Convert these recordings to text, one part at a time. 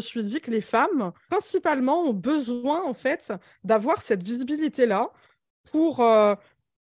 me suis dit que les femmes, principalement, ont besoin en fait d'avoir cette visibilité-là pour euh,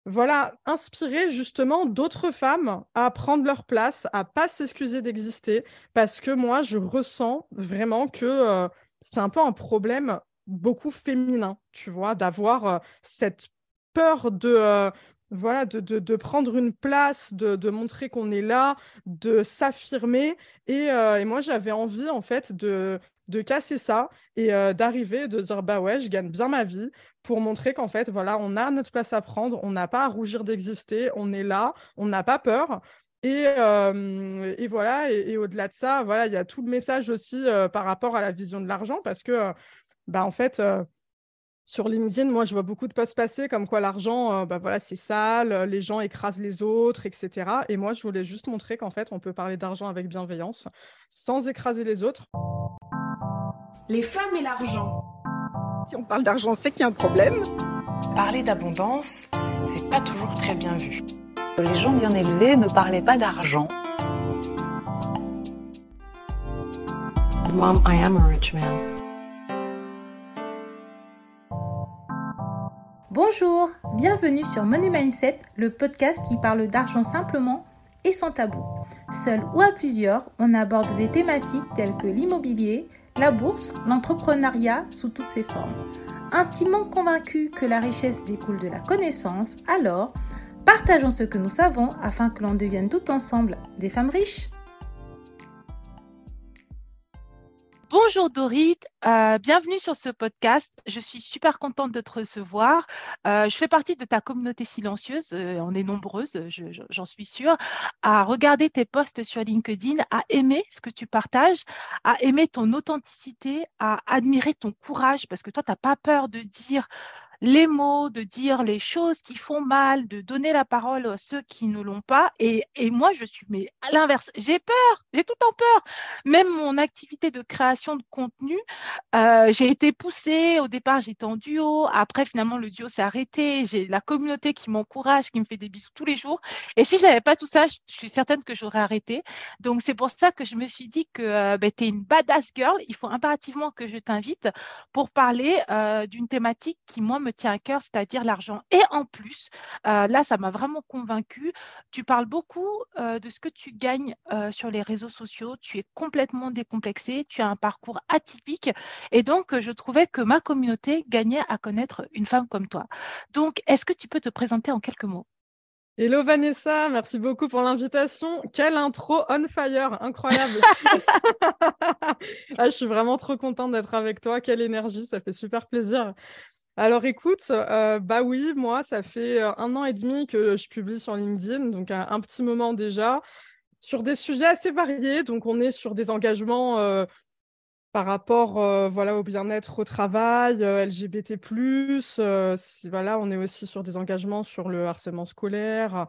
voilà, inspirer justement d'autres femmes à prendre leur place, à pas s'excuser d'exister, parce que moi, je ressens vraiment que euh, c'est un peu un problème beaucoup féminin, tu vois, d'avoir euh, cette peur de voilà, de, prendre une place, de, montrer qu'on est là, de s'affirmer. Euh, et, moi, j'avais envie, en fait, de, de casser ça et euh, d'arriver, de dire, bah ouais, je gagne bien ma vie pour montrer qu'en fait, voilà, on a notre place à prendre, on n'a pas à rougir d'exister, on est là, on n'a pas peur. Et, euh, et voilà, et, au-delà de ça, voilà, il y a tout le message aussi par rapport à la vision de l'argent parce que, bah, en fait, sur LinkedIn, moi, je vois beaucoup de posts passer comme quoi l'argent, euh, bah voilà, c'est sale, euh, les gens écrasent les autres, etc. Et moi, je voulais juste montrer qu'en fait, on peut parler d'argent avec bienveillance, sans écraser les autres. Les femmes et l'argent. Si on parle d'argent, c'est qu'il y a un problème. Parler d'abondance, c'est pas toujours très bien vu. Les gens bien élevés ne parlaient pas d'argent. Mom, I am a rich man. Bonjour, bienvenue sur Money Mindset, le podcast qui parle d'argent simplement et sans tabou. Seul ou à plusieurs, on aborde des thématiques telles que l'immobilier, la bourse, l'entrepreneuriat sous toutes ses formes. Intimement convaincus que la richesse découle de la connaissance, alors partageons ce que nous savons afin que l'on devienne tout ensemble des femmes riches. Bonjour Dorit, euh, bienvenue sur ce podcast. Je suis super contente de te recevoir. Euh, je fais partie de ta communauté silencieuse, euh, on est nombreuses, j'en suis sûre, à regarder tes posts sur LinkedIn, à aimer ce que tu partages, à aimer ton authenticité, à admirer ton courage, parce que toi, tu n'as pas peur de dire les mots, de dire les choses qui font mal, de donner la parole à ceux qui ne l'ont pas. Et, moi, je suis mais à l'inverse. J'ai peur, j'ai tout en peur. Même mon activité de création de contenu, euh, j'ai été poussée. Au départ, j'étais en duo. Après, finalement, le duo s'est arrêté. J'ai la communauté qui m'encourage, qui me fait des bisous tous les jours. Et si je n'avais pas tout ça, je, suis certaine que j'aurais arrêté. Donc, c'est pour ça que je me suis dit que euh, ben, tu es une badass girl. Il faut impérativement que je t'invite pour parler euh, d'une thématique qui, moi, me tient à cœur, c'est-à-dire l'argent. Et en plus, euh, là, ça m'a vraiment convaincu. Tu parles beaucoup euh, de ce que tu gagnes euh, sur les réseaux sociaux. Tu es complètement décomplexé. Tu as un parcours atypique. Et donc, je trouvais que ma communauté gagnait à connaître une femme comme toi. Donc, est-ce que tu peux te présenter en quelques mots? Hello Vanessa, merci beaucoup pour l'invitation. Quelle intro on fire, incroyable. ah, je suis vraiment trop contente d'être avec toi. Quelle énergie, ça fait super plaisir. Alors écoute, euh, bah oui, moi, ça fait euh, un an et demi que je publie sur LinkedIn, donc un, petit moment déjà, sur des sujets assez variés. Donc on est sur des engagements euh, par rapport voilà, au bien-être au travail, LGBT+. voilà, on est aussi sur des engagements sur le harcèlement scolaire,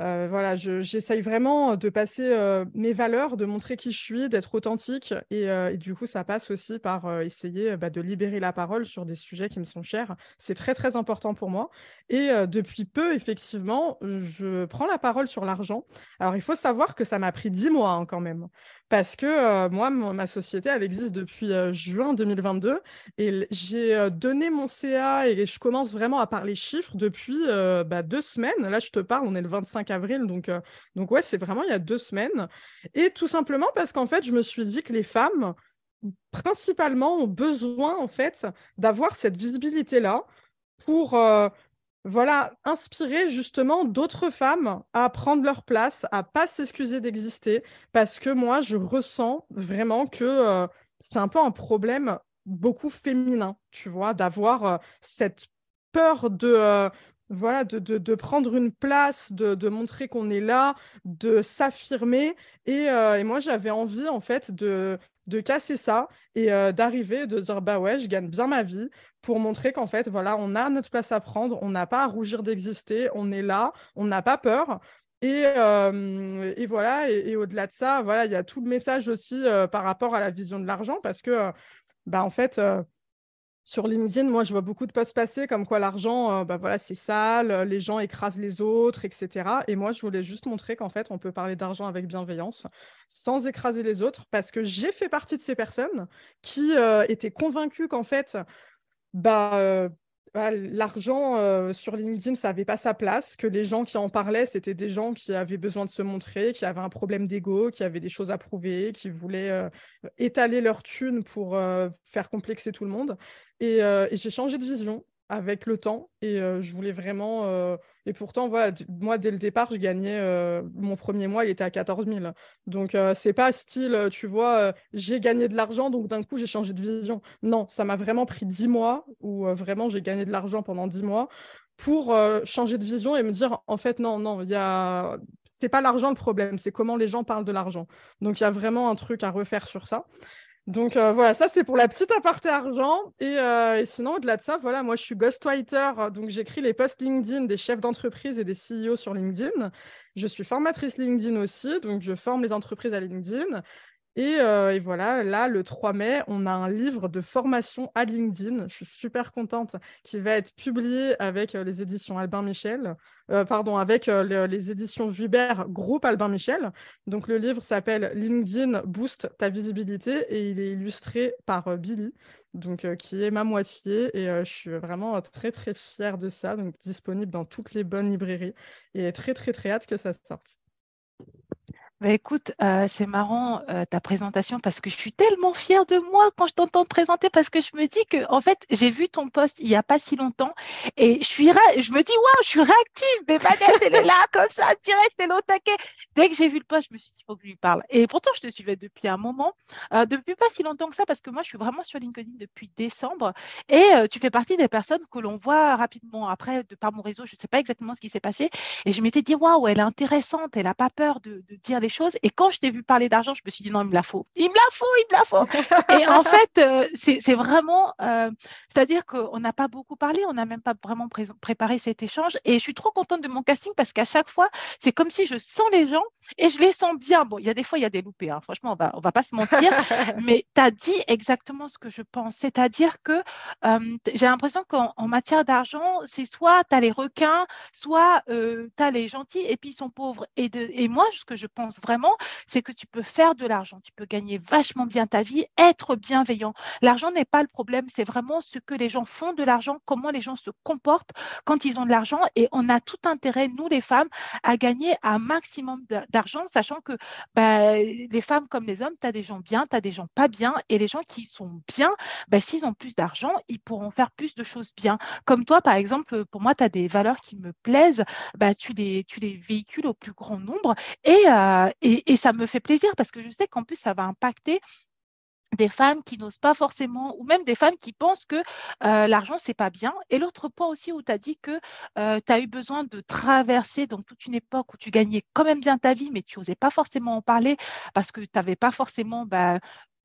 euh, voilà, j'essaye vraiment de passer euh, mes valeurs, de montrer qui je suis, d'être authentique. Et, euh, du coup, ça passe aussi par essayer bah, de libérer la parole sur des sujets qui me sont chers. C'est très, très important pour moi. Et depuis peu, effectivement, je prends la parole sur l'argent. Alors, il faut savoir que ça m'a pris dix mois hein, quand même parce que euh, moi, ma société, elle existe depuis euh, juin 2022 et j'ai euh, donné mon CA et je commence vraiment à parler chiffres depuis bah, deux semaines. Là, je te parle, on est le 25 avril, donc, donc ouais, c'est vraiment il y a deux semaines. Et tout simplement parce qu'en fait, je me suis dit que les femmes, principalement, ont besoin en fait d'avoir cette visibilité-là pour voilà, inspirer justement d'autres femmes à prendre leur place, à pas s'excuser d'exister, parce que moi, je ressens vraiment que euh, c'est un peu un problème beaucoup féminin, tu vois, d'avoir euh, cette peur de, euh, voilà, de, prendre une place, de, montrer qu'on est là, de s'affirmer. Et, et, moi, j'avais envie, en fait, de, de casser ça et d'arriver, de dire, bah ouais, je gagne bien ma vie pour montrer qu'en fait, voilà, on a notre place à prendre, on n'a pas à rougir d'exister, on est là, on n'a pas peur. Et, et voilà, et, au-delà de ça, voilà, il y a tout le message aussi par rapport à la vision de l'argent, parce que, bah, en fait, sur LinkedIn, moi, je vois beaucoup de posts passer comme quoi l'argent, bah voilà, c'est sale, les gens écrasent les autres, etc. Et moi, je voulais juste montrer qu'en fait, on peut parler d'argent avec bienveillance, sans écraser les autres, parce que j'ai fait partie de ces personnes qui étaient convaincues qu'en fait, bah, bah, l'argent euh, sur LinkedIn, ça n'avait pas sa place, que les gens qui en parlaient, c'était des gens qui avaient besoin de se montrer, qui avaient un problème d'ego, qui avaient des choses à prouver, qui voulaient euh, étaler leur thune pour euh, faire complexer tout le monde. et j'ai changé de vision avec le temps et euh, je voulais vraiment euh, et pourtant moi dès le départ je gagnais euh, mon premier mois il était à 14 000 donc c'est pas style tu vois j'ai gagné de l'argent donc d'un coup j'ai changé de vision. Non ça m'a vraiment pris 10 mois où vraiment j'ai gagné de l'argent pendant 10 mois pour changer de vision et me dire en fait non non il y a c'est pas l'argent le problème c'est comment les gens parlent de l'argent. Donc il y a vraiment un truc à refaire sur ça donc euh, voilà, ça c'est pour la petite aparté argent. Euh, et, sinon, au-delà de ça, voilà, moi je suis ghostwriter, donc j'écris les posts LinkedIn des chefs d'entreprise et des CEO sur LinkedIn. Je suis formatrice LinkedIn aussi, donc je forme les entreprises à LinkedIn. Et, euh, et, voilà, là, le 3 mai, on a un livre de formation à LinkedIn. Je suis super contente, qui va être publié avec les éditions Albin Michel. Euh, pardon, avec euh, les, éditions Vubert Groupe Albin Michel. Donc le livre s'appelle LinkedIn Boost ta visibilité et il est illustré par euh, Billy, donc qui est ma moitié et je suis vraiment très très fière de ça. Donc disponible dans toutes les bonnes librairies et très très très hâte que ça sorte. Bah, écoute, euh, c'est marrant euh, ta présentation parce que je suis tellement fière de moi quand je t'entends te présenter parce que je me dis que en fait j'ai vu ton poste il n'y a pas si longtemps et je suis je me dis waouh je suis réactive mais Vanessa elle est là comme ça direct elle est au taquet. Dès que j'ai vu le poste je me suis dit faut que je lui parle et pourtant je te suivais depuis un moment euh, depuis pas si longtemps que ça parce que moi je suis vraiment sur LinkedIn depuis décembre et tu fais partie des personnes que l'on voit rapidement après de par mon réseau je ne sais pas exactement ce qui s'est passé et je m'étais dit waouh elle est intéressante elle n'a pas peur de, de dire les choses. Et quand je t'ai vu parler d'argent, je me suis dit non, il me la faut. Il me la faut, il me la faut. et en fait, euh, c'est vraiment, euh, c'est-à-dire qu'on n'a pas beaucoup parlé, on n'a même pas vraiment préparé cet échange. Et je suis trop contente de mon casting parce qu'à chaque fois, c'est comme si je sens les gens et je les sens bien. Bon, il y a des fois, il y a des loupés. Hein. Franchement, on va, on va pas se mentir. mais tu as dit exactement ce que je pense. C'est-à-dire que euh, j'ai l'impression qu'en matière d'argent, c'est soit tu as les requins, soit tu as les gentils et puis ils sont pauvres. Et, de, et moi, ce que je pense vraiment, c'est que tu peux faire de l'argent, tu peux gagner vachement bien ta vie, être bienveillant. L'argent n'est pas le problème, c'est vraiment ce que les gens font de l'argent, comment les gens se comportent quand ils ont de l'argent. Et on a tout intérêt, nous les femmes, à gagner un maximum d'argent, sachant que bah, les femmes comme les hommes, tu as des gens bien, tu as des gens pas bien. Et les gens qui sont bien, bah, s'ils ont plus d'argent, ils pourront faire plus de choses bien. Comme toi, par exemple, pour moi, tu as des valeurs qui me plaisent, bah, tu, les, les véhicules au plus grand nombre. Et, euh, et, ça me fait plaisir parce que je sais qu'en plus, ça va impacter des femmes qui n'osent pas forcément, ou même des femmes qui pensent que l'argent, c'est pas bien. Et l'autre point aussi où tu as dit que tu as eu besoin de traverser donc toute une époque où tu gagnais quand même bien ta vie, mais tu n'osais pas forcément en parler parce que tu n'avais pas forcément bah,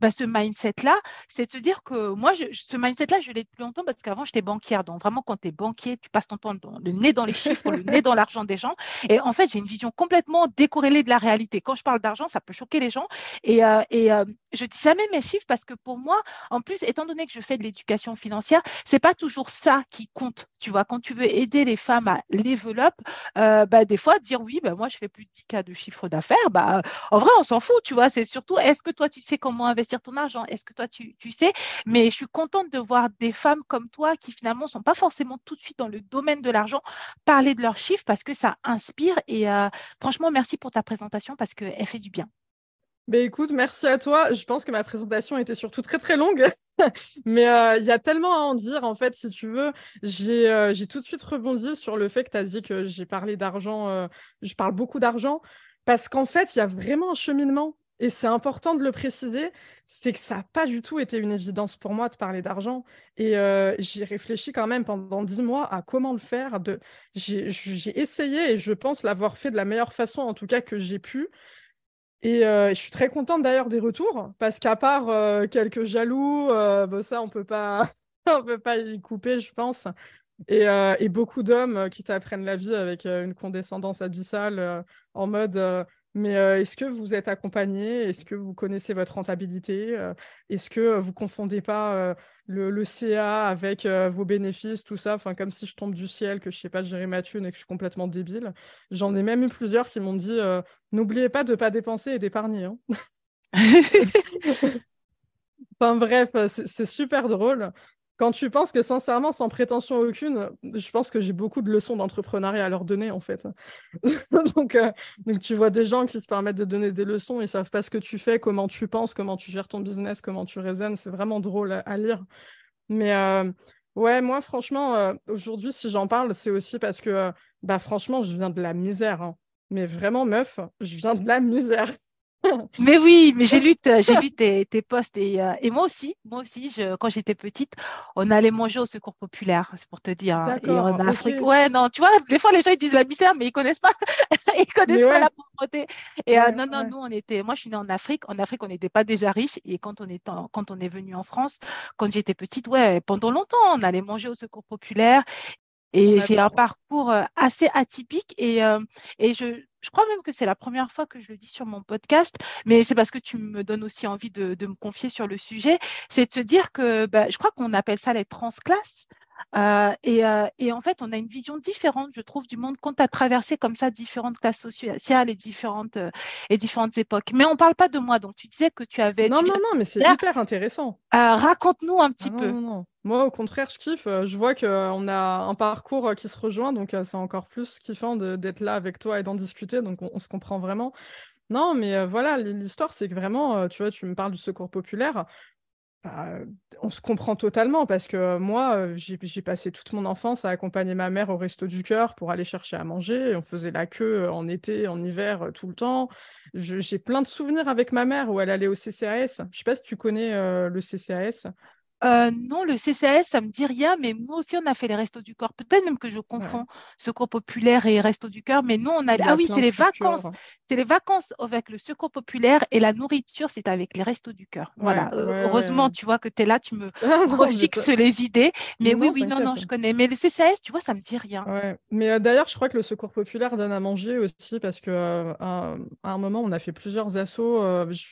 bah, ce mindset-là, c'est de se dire que moi, je, ce mindset-là, je l'ai depuis longtemps parce qu'avant, j'étais banquière. Donc, vraiment, quand tu es banquier, tu passes ton temps le nez dans les chiffres, le nez dans l'argent des gens. Et en fait, j'ai une vision complètement décorrélée de la réalité. Quand je parle d'argent, ça peut choquer les gens. Et, euh, et euh, je dis jamais mes chiffres parce que pour moi, en plus, étant donné que je fais de l'éducation financière, c'est pas toujours ça qui compte. Tu vois, quand tu veux aider les femmes à level euh, bah, des fois, dire oui, bah, moi, je fais plus de 10 cas de chiffre d'affaires, bah, en vrai, on s'en fout. Tu vois, c'est surtout, est-ce que toi, tu sais comment investir ton argent? Est-ce que toi, tu, sais? Mais je suis contente de voir des femmes comme toi qui finalement ne sont pas forcément tout de suite dans le domaine de l'argent parler de leurs chiffres parce que ça inspire. Et euh, franchement, merci pour ta présentation parce qu'elle fait du bien. Ben écoute, merci à toi. Je pense que ma présentation était surtout très très longue, mais euh, il y a tellement à en dire en fait, si tu veux. J'ai euh, tout de suite rebondi sur le fait que tu as dit que j'ai parlé d'argent, je parle beaucoup d'argent, parce qu'en fait, il y a vraiment un cheminement et c'est important de le préciser, c'est que ça n'a pas du tout été une évidence pour moi de parler d'argent. Et euh, j'ai réfléchi quand même pendant dix mois à comment le faire. De... J'ai essayé et je pense l'avoir fait de la meilleure façon, en tout cas que j'ai pu. Et euh, je suis très contente d'ailleurs des retours, parce qu'à part euh, quelques jaloux, bah, ça, on peut pas... on peut pas y couper, je pense. Et, et beaucoup d'hommes qui t'apprennent la vie avec une condescendance abyssale en mode Mais euh, est-ce que vous êtes accompagné Est-ce que vous connaissez votre rentabilité? Est-ce que vous confondez pas le, le, CA avec vos bénéfices, tout ça? Enfin, comme si je tombe du ciel, que je sais pas gérer ma thune et que je suis complètement débile. J'en ai même eu plusieurs qui m'ont dit n'oubliez pas de ne pas dépenser et d'épargner. Hein. enfin bref, c'est super drôle quand tu penses que sincèrement, sans prétention aucune, je pense que j'ai beaucoup de leçons d'entrepreneuriat à leur donner en fait. donc, euh, donc, tu vois des gens qui se permettent de donner des leçons, ils savent pas ce que tu fais, comment tu penses, comment tu gères ton business, comment tu raisonnes. C'est vraiment drôle à, lire. Mais euh, ouais, moi franchement, euh, aujourd'hui, si j'en parle, c'est aussi parce que, bah franchement, je viens de la misère. Hein. Mais vraiment, meuf, je viens de la misère. Mais oui, mais j'ai lu, j'ai lu tes, tes posts et, euh, et, moi aussi, moi aussi, je, quand j'étais petite, on allait manger au secours populaire, c'est pour te dire. Hein. Et en Afrique, ouais, non, tu vois, des fois les gens ils disent la misère, mais ils connaissent pas, ils connaissent pas la pauvreté. Et euh, non, non, nous on était, moi je suis née en Afrique, en Afrique on n'était pas déjà riche et quand on est quand on est venu en France, quand j'étais petite, ouais, pendant longtemps on allait manger au secours populaire et j'ai un parcours euh, assez atypique et, et je, je crois même que c'est la première fois que je le dis sur mon podcast, mais c'est parce que tu me donnes aussi envie de, me confier sur le sujet. C'est de se dire que bah, je crois qu'on appelle ça les transclasses. Euh, euh, et, en fait, on a une vision différente, je trouve, du monde quand tu as traversé comme ça différentes classes sociales et différentes, euh, et différentes époques. Mais on ne parle pas de moi, donc tu disais que tu avais... Non, non, non, mais c'est hyper intéressant. Raconte-nous un petit ah peu. Non, non, Moi, au contraire, je kiffe. Je vois qu'on a un parcours qui se rejoint, donc c'est encore plus kiffant d'être là avec toi et d'en discuter, donc on, se comprend vraiment. Non, mais voilà, l'histoire, c'est que vraiment, tu vois, tu me parles du secours populaire. Bah, on se comprend totalement parce que moi, j'ai passé toute mon enfance à accompagner ma mère au resto du cœur pour aller chercher à manger. On faisait la queue en été, en hiver, tout le temps. J'ai plein de souvenirs avec ma mère où elle allait au CCAS. Je sais pas si tu connais le CCAS. Euh, non, le CCAS, ça me dit rien, mais nous aussi, on a fait les restos du corps. Peut-être même que je confonds Secours populaire et Restos du cœur, mais nous, on a. Ah oui, c'est les vacances. C'est les vacances avec le Secours populaire et la nourriture, c'est avec les restos du cœur. voilà. Euh, heureusement, tu vois que tu es là, tu me refixes les idées. Mais oui, oui, non, non, je connais. Mais le CCAS, tu vois, ça me dit rien. Mais euh, d'ailleurs, je crois que le Secours populaire donne à manger aussi parce que à un moment, on a fait plusieurs assauts,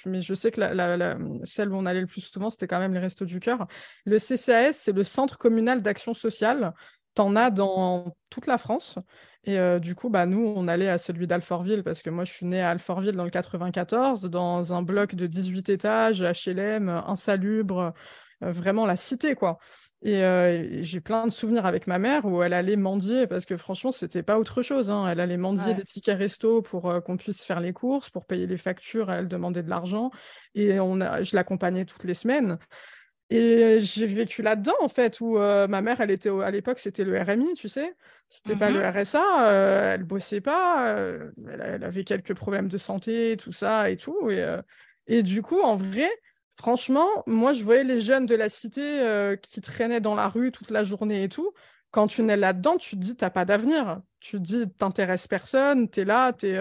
mais je sais que la, celle où on allait le plus souvent, c'était quand même les restos du cœur. Le CCAS, c'est le Centre communal d'action sociale. Tu en as dans toute la France. Et euh, du coup, bah, nous, on allait à celui d'Alfortville parce que moi, je suis née à Alfortville dans le 94, dans un bloc de 18 étages, HLM, insalubre, euh, vraiment la cité, quoi. Euh, et, j'ai plein de souvenirs avec ma mère où elle allait mendier parce que franchement, c'était pas autre chose. Hein. Elle allait mendier des tickets resto pour qu'on puisse faire les courses, pour payer les factures. Elle demandait de l'argent et on a, je l'accompagnais toutes les semaines. Et j'ai vécu là-dedans, en fait, où euh, ma mère, elle était à l'époque, c'était le RMI, tu sais. C'était pas le mmh RSA, euh, elle bossait pas, euh, elle, avait quelques problèmes de santé, tout ça et tout. Et, et du coup, en vrai, franchement, moi, je voyais les jeunes de la cité qui traînaient dans la rue toute la journée et tout. Quand tu nais là-dedans, tu te dis, t'as pas d'avenir. Tu te dis, t'intéresses personne, t'es là, t'es,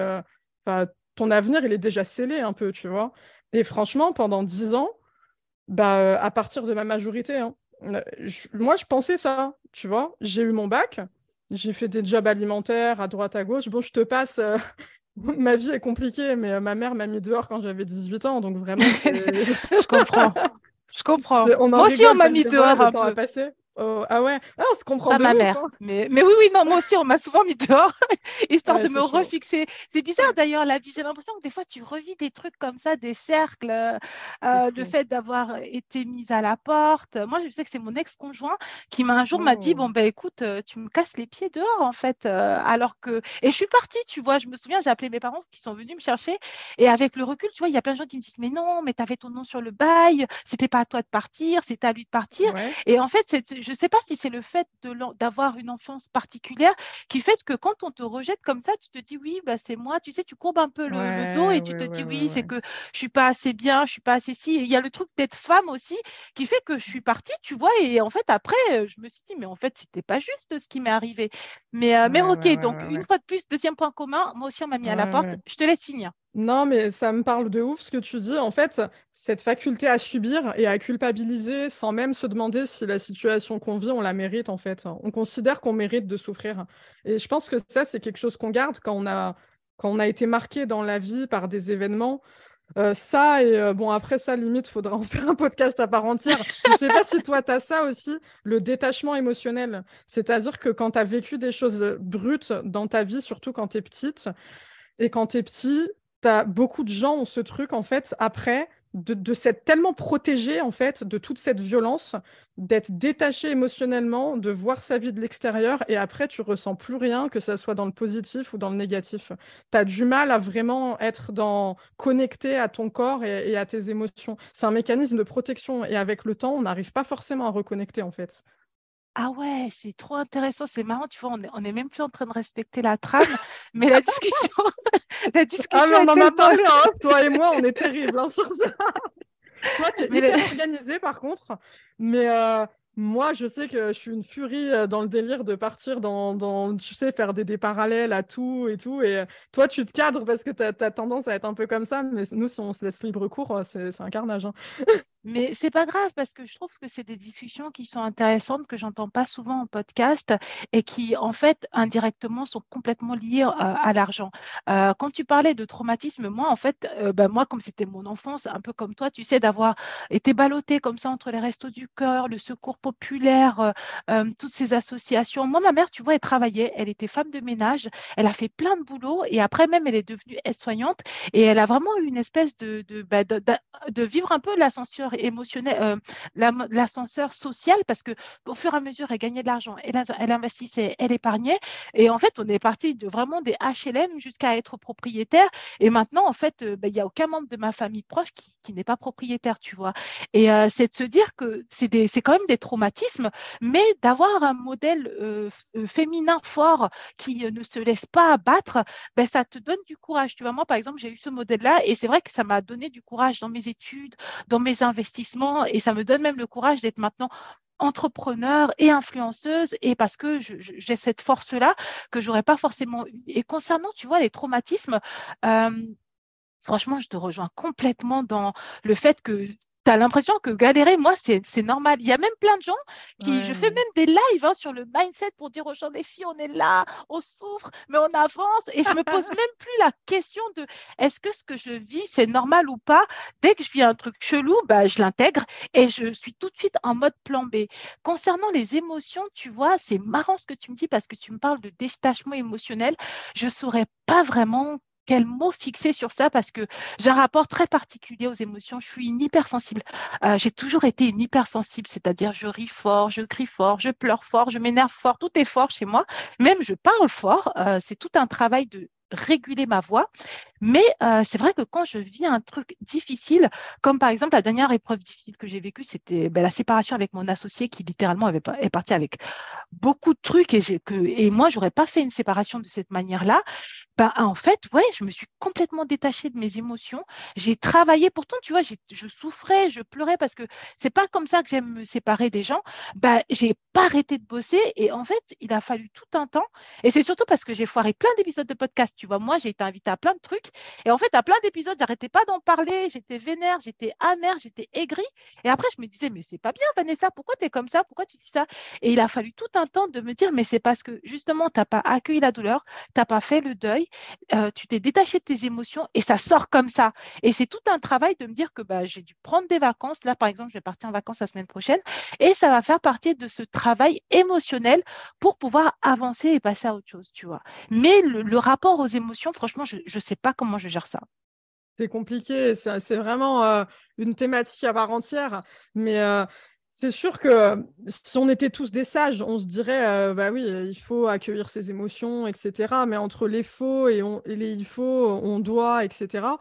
ton avenir, il est déjà scellé un peu, tu vois. Et franchement, pendant dix ans, bah, euh, à partir de ma majorité. Hein. Euh, moi, je pensais ça, tu vois. J'ai eu mon bac, j'ai fait des jobs alimentaires à droite, à gauche. Bon, je te passe, euh, ma vie est compliquée, mais ma mère m'a mis dehors quand j'avais 18 ans, donc vraiment, je comprends. Je comprends. Moi aussi, on m'a mis dehors un peu. Oh, ah ouais, ah, on se comprend. Pas ma mère. Hein. Mais, mais oui, oui, non, moi aussi, on m'a souvent mis dehors, histoire de me refixer. C'est bizarre d'ailleurs, la vie. J'ai l'impression que des fois, tu revis des trucs comme ça, des cercles, euh, le fait d'avoir été mise à la porte. Moi, je sais que c'est mon ex-conjoint qui m'a un jour m'a dit, oh. bon, ben écoute, euh, tu me casses les pieds dehors, en fait. Euh, alors que. Et je suis partie, tu vois, je me souviens, j'ai appelé mes parents qui sont venus me chercher. Et avec le recul, tu vois, il y a plein de gens qui me disent, mais non, mais tu avais ton nom sur le bail, c'était pas à toi de partir, c'était à lui de partir. Et en fait, c'est je ne sais pas si c'est le fait d'avoir une enfance particulière qui fait que quand on te rejette comme ça, tu te dis oui, bah, c'est moi. Tu sais, tu courbes un peu le, dos et tu te dis oui, c'est que je suis pas assez bien, je suis pas assez si. il y a le truc d'être femme aussi qui fait que je suis partie, tu vois. Et en fait, après, je me suis dit, mais en fait, c'était pas juste ce qui m'est arrivé. Mais, euh, mais ok, donc une fois de plus, deuxième point commun, moi aussi, on m'a mis à la porte. Je te laisse finir. Non, mais ça me parle de ouf ce que tu dis. En fait, cette faculté à subir et à culpabiliser sans même se demander si la situation qu'on vit, on la mérite, en fait. On considère qu'on mérite de souffrir. Et je pense que ça, c'est quelque chose qu'on garde quand on a quand on a été marqué dans la vie par des événements, euh, ça, et euh, bon, après ça, limite, faudra en faire un podcast à part entière. Je sais pas si toi, tu as ça aussi, le détachement émotionnel. C'est-à-dire que quand tu as vécu des choses brutes dans ta vie, surtout quand tu es petite, et quand tu es petit, beaucoup de gens ont ce truc, en fait, après, de, s'être tellement protégé en fait de toute cette violence, d'être détaché émotionnellement, de voir sa vie de l'extérieur et après tu ressens plus rien, que ce soit dans le positif ou dans le négatif. Tu as du mal à vraiment être dans connecté à ton corps et à tes émotions. C'est un mécanisme de protection et avec le temps, on n'arrive pas forcément à reconnecter en fait. Ah ouais, c'est trop intéressant, c'est marrant, tu vois, on est, on est même plus en train de respecter la trame, mais la discussion, la discussion Ah mais on en a parlé, hein. toi et moi, on est terribles hein, sur ça. Toi, t'es hyper la- organisé par contre, mais euh, moi, je sais que je suis une furie euh, dans le délire de partir dans, dans, tu sais, faire des, des parallèles à tout et tout. Et euh, toi, tu te cadres parce que tu as, tendance à être un peu comme ça, mais nous, si on se laisse libre cours, c'est c'est un carnage. hein. Mais c'est pas grave parce que je trouve que c'est des discussions qui sont intéressantes que j'entends pas souvent en podcast et qui en fait indirectement sont complètement liées euh, à l'argent. Euh, quand tu parlais de traumatisme, moi en fait, euh, bah, moi comme c'était mon enfance, un peu comme toi, tu sais, d'avoir été ballottée comme ça entre les restos du cœur, le secours populaire, euh, toutes ces associations. Moi, ma mère, tu vois, elle travaillait, elle était femme de ménage, elle a fait plein de boulot et après même elle est devenue aide-soignante et elle a vraiment eu une espèce de, de, bah, de, vivre un peu l'ascenseur émotionnel, euh, la- l'ascenseur social, parce que au fur et à mesure, elle gagnait de l'argent, elle, investissait, elle épargnait. Et en fait, on est parti de vraiment des HLM jusqu'à être propriétaire. Et maintenant, en fait, euh, bah, il n'y a aucun membre de ma famille proche qui, n'est pas propriétaire, tu vois. Et euh, c'est de se dire que c'est quand même des traumatismes, mais d'avoir un modèle euh, euh, féminin fort qui euh, ne se laisse pas abattre, ben, ça te donne du courage. Tu vois, moi, par exemple, j'ai eu ce modèle-là et c'est vrai que ça m'a donné du courage dans mes études, dans mes investissements et ça me donne même le courage d'être maintenant entrepreneur et influenceuse et parce que j'ai cette force-là que j'aurais pas forcément eu. Et concernant, tu vois, les traumatismes, euh, franchement, je te rejoins complètement dans le fait que tu as l'impression que galérer, moi, c'est normal. Il y a même plein de gens qui, je fais même des lives hein, sur le mindset pour dire aux gens, les filles, on est là, on souffre, mais on avance. Et je me pose même plus la question de est-ce que ce que je vis, c'est normal ou pas? Dès que je vis un truc chelou, bah, je l'intègre et je suis tout de suite en mode plan B. Concernant les émotions, tu vois, c'est marrant ce que tu me dis parce que tu me parles de détachement émotionnel. Je ne saurais pas vraiment quel mot fixer sur ça parce que j'ai un rapport très particulier aux émotions. Je suis une hypersensible. Euh, j'ai toujours été une hypersensible, c'est-à-dire je ris fort, je crie fort, je pleure fort, je m'énerve fort, tout est fort chez moi. Même je parle fort. Euh, c'est tout un travail de réguler ma voix. Mais euh, c'est vrai que quand je vis un truc difficile, comme par exemple la dernière épreuve difficile que j'ai vécue, c'était ben, la séparation avec mon associé qui littéralement avait, est parti avec beaucoup de trucs et, que, et moi, j'aurais pas fait une séparation de cette manière-là. Ben, en fait, ouais, je me suis complètement détachée de mes émotions. J'ai travaillé, pourtant, tu vois, je souffrais, je pleurais parce que c'est pas comme ça que j'aime me séparer des gens. Ben, j'ai pas arrêté de bosser et en fait, il a fallu tout un temps. Et c'est surtout parce que j'ai foiré plein d'épisodes de podcast. Tu vois, moi, j'ai été invitée à plein de trucs et en fait, à plein d'épisodes, j'arrêtais pas d'en parler. J'étais vénère, j'étais amère, j'étais aigrie. Et après, je me disais, mais c'est pas bien, Vanessa, pourquoi tu es comme ça? Pourquoi tu dis ça? Et il a fallu tout un temps de me dire, mais c'est parce que justement, tu n'as pas accueilli la douleur, tu n'as pas fait le deuil, euh, tu t'es détaché de tes émotions et ça sort comme ça. Et c'est tout un travail de me dire que bah, j'ai dû prendre des vacances. Là, par exemple, je vais partir en vacances la semaine prochaine et ça va faire partie de ce travail émotionnel pour pouvoir avancer et passer à autre chose, tu vois. Mais le, rapport aux émotions, franchement, je ne sais pas comment je gère ça. C'est compliqué, c'est c'est vraiment euh, une thématique à part entière. Mais euh, c'est sûr que euh, si on était tous des sages, on se dirait, euh, bah oui, il faut accueillir ses émotions, etc. Mais entre les faux et, on- et les il faut, on doit, etc.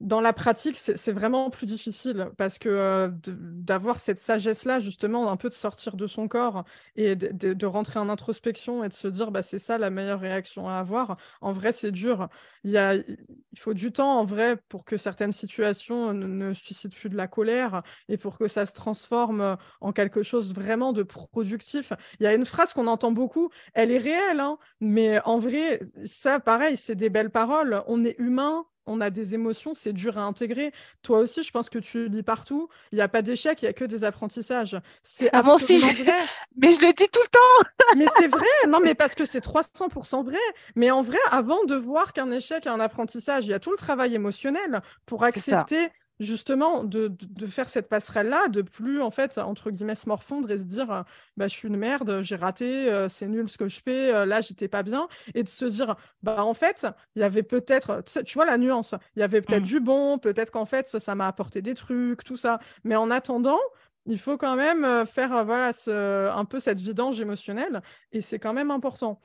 Dans la pratique, c'est vraiment plus difficile parce que euh, d'avoir cette sagesse-là, justement, un peu de sortir de son corps et de rentrer en introspection et de se dire, bah, c'est ça la meilleure réaction à avoir, en vrai, c'est dur. Il y a, il faut du temps, en vrai, pour que certaines situations ne, ne suscitent plus de la colère et pour que ça se transforme en quelque chose vraiment de productif. Il y a une phrase qu'on entend beaucoup, elle est réelle, hein, mais en vrai, ça, pareil, c'est des belles paroles. On est humain, on a des émotions, c'est dur à intégrer. Toi aussi, je pense que tu lis partout. Il n'y a pas d'échec, il n'y a que des apprentissages. C'est Ah, absolument vrai. Mais je le dis tout le temps. Mais c'est vrai, non, mais parce que c'est 300% vrai. Mais en vrai, avant de voir qu'un échec est un apprentissage, il y a tout le travail émotionnel pour accepter justement de, de- de faire cette passerelle-là, de plus, en fait, entre guillemets, se morfondre et se dire, bah, je suis une merde, j'ai raté, euh, c'est nul ce que je fais, euh, là, j'étais pas bien. Et de se dire, bah, en fait, il y avait peut-être, tu vois la nuance, il y avait peut-être Mm. du bon, peut-être qu'en fait, ça m'a apporté des trucs, tout ça. Mais en attendant, il faut quand même euh, faire euh, voilà, ce- un peu cette vidange émotionnelle et c'est quand même important.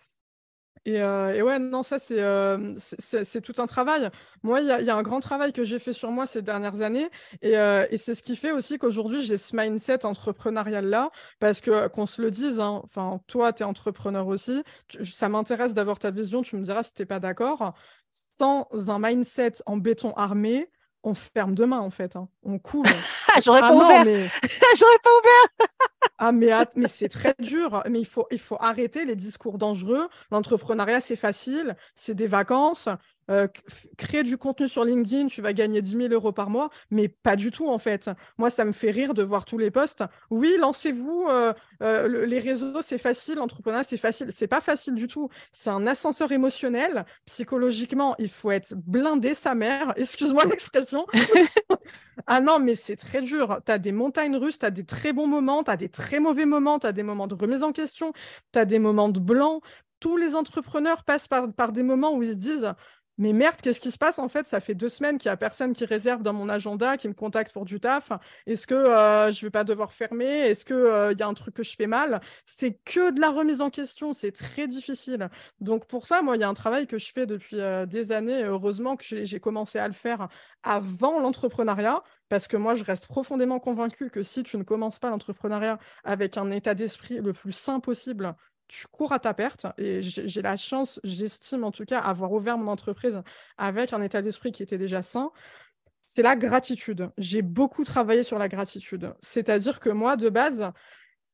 Et, euh, et ouais, non, ça, c'est euh, tout un travail. Moi, il y, y a un grand travail que j'ai fait sur moi ces dernières années. Et, euh, et c'est ce qui fait aussi qu'aujourd'hui, j'ai ce mindset entrepreneurial-là. Parce que, qu'on se le dise, hein, enfin, toi, tu es entrepreneur aussi. ça m'intéresse d'avoir ta vision. Tu me diras si tu pas d'accord. Sans un mindset en béton armé, on ferme demain, en fait. hein. On coule. Ah, j'aurais Ah pas non, ouvert. mais. J'aurais pas ouvert. Ah, mais c'est très dur. Mais il faut, il faut arrêter les discours dangereux. L'entrepreneuriat, c'est facile. C'est des vacances. Euh, créer du contenu sur LinkedIn, tu vas gagner 10 000 euros par mois. Mais pas du tout, en fait. Moi, ça me fait rire de voir tous les posts. Oui, lancez-vous. euh, euh, le- les réseaux, c'est facile. L'entrepreneuriat, c'est facile. C'est pas facile du tout. C'est un ascenseur émotionnel. Psychologiquement, il faut être blindé sa mère. Excuse-moi l'expression. Ah non, mais c'est très dur. Tu as des montagnes russes, tu as des très bons moments, tu as des très mauvais moments, tu as des moments de remise en question, tu as des moments de blanc. Tous les entrepreneurs passent par, par des moments où ils se disent Mais merde, qu'est-ce qui se passe en fait? Ça fait deux semaines qu'il n'y a personne qui réserve dans mon agenda, qui me contacte pour du taf. Est-ce que euh, je ne vais pas devoir fermer? Est-ce qu'il y a un truc que je fais mal? C'est que de la remise en question, c'est très difficile. Donc pour ça, moi, il y a un travail que je fais depuis euh, des années. Heureusement que j'ai commencé à le faire avant l'entrepreneuriat, parce que moi, je reste profondément convaincue que si tu ne commences pas l'entrepreneuriat avec un état d'esprit le plus sain possible, tu cours à ta perte. Et j'ai la chance, j'estime en tout cas, avoir ouvert mon entreprise avec un état d'esprit qui était déjà sain. C'est la gratitude. J'ai beaucoup travaillé sur la gratitude. C'est-à-dire que moi, de base,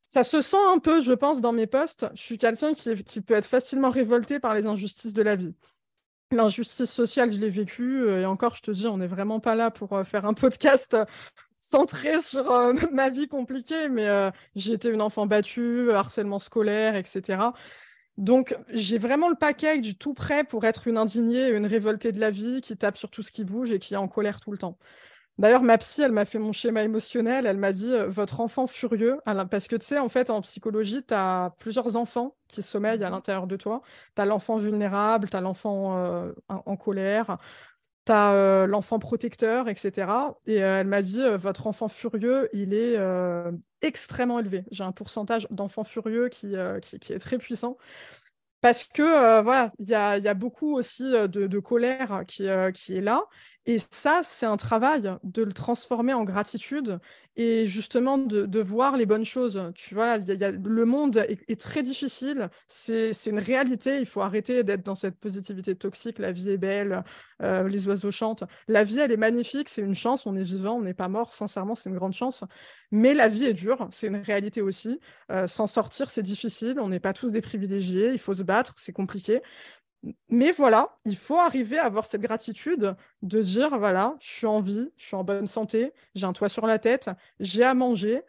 ça se sent un peu, je pense, dans mes posts. Je suis quelqu'un qui, qui peut être facilement révolté par les injustices de la vie. L'injustice sociale, je l'ai vécue. euh, Et encore, je te dis, on n'est vraiment pas là pour euh, faire un podcast euh, centré sur euh, ma vie compliquée. Mais euh, j'ai été une enfant battue, harcèlement scolaire, etc. Donc, j'ai vraiment le package tout prêt pour être une indignée, une révoltée de la vie qui tape sur tout ce qui bouge et qui est en colère tout le temps. D'ailleurs, ma psy, elle m'a fait mon schéma émotionnel. Elle m'a dit, euh, votre enfant furieux, parce que tu sais, en fait, en psychologie, tu as plusieurs enfants qui sommeillent à l'intérieur de toi. Tu as l'enfant vulnérable, tu as l'enfant euh, en colère, tu as l'enfant protecteur, etc. Et euh, elle m'a dit, euh, votre enfant furieux, il est euh, extrêmement élevé. J'ai un pourcentage d'enfants furieux qui, euh, est très puissant. Parce que euh, voilà, il y a, beaucoup aussi euh, de, colère euh, qui est là. Et ça, c'est un travail de le transformer en gratitude et justement de, voir les bonnes choses. Tu vois, le monde est, très difficile. C'est, c'est une réalité. Il faut arrêter d'être dans cette positivité toxique. La vie est belle, euh, les oiseaux chantent. La vie, elle est magnifique. C'est une chance. On est vivant, on n'est pas mort. Sincèrement, c'est une grande chance. Mais la vie est dure. C'est une réalité aussi. Euh, s'en sortir, c'est difficile. On n'est pas tous des privilégiés. Il faut se battre. C'est compliqué. Mais voilà, il faut arriver à avoir cette gratitude de dire, voilà, je suis en vie, je suis en bonne santé, j'ai un toit sur la tête, j'ai à manger.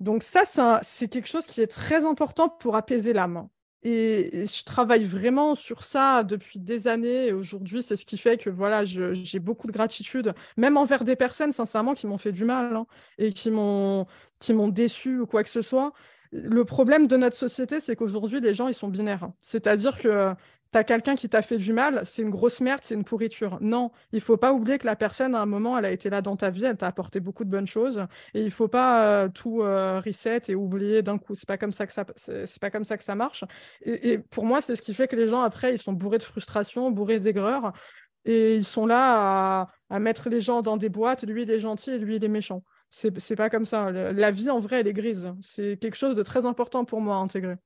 Donc ça, c'est quelque chose qui est très important pour apaiser l'âme. Et, et je travaille vraiment sur ça depuis des années. Et aujourd'hui, c'est ce qui fait que voilà, j'ai beaucoup de gratitude, même envers des personnes, sincèrement, qui m'ont fait du mal hein, et qui m'ont déçu ou quoi que ce soit. Le problème de notre société, c'est qu'aujourd'hui, les gens, ils sont binaires. C'est-à-dire que tu as quelqu'un qui t'a fait du mal, c'est une grosse merde, c'est une pourriture. Non, il faut pas oublier que la personne, à un moment, elle a été là dans ta vie, elle t'a apporté beaucoup de bonnes choses. Et il faut pas euh, tout euh, reset et oublier d'un coup. C'est pas comme ça que ça, c'est pas comme ça que ça marche. Et, pour moi, c'est ce qui fait que les gens, après, ils sont bourrés de frustration, bourrés d'aigreur. Et ils sont là à, à mettre les gens dans des boîtes. Lui, il est gentil et lui, il est méchant. C'est pas comme ça. La vie, en vrai, elle est grise. C'est quelque chose de très important pour moi à intégrer.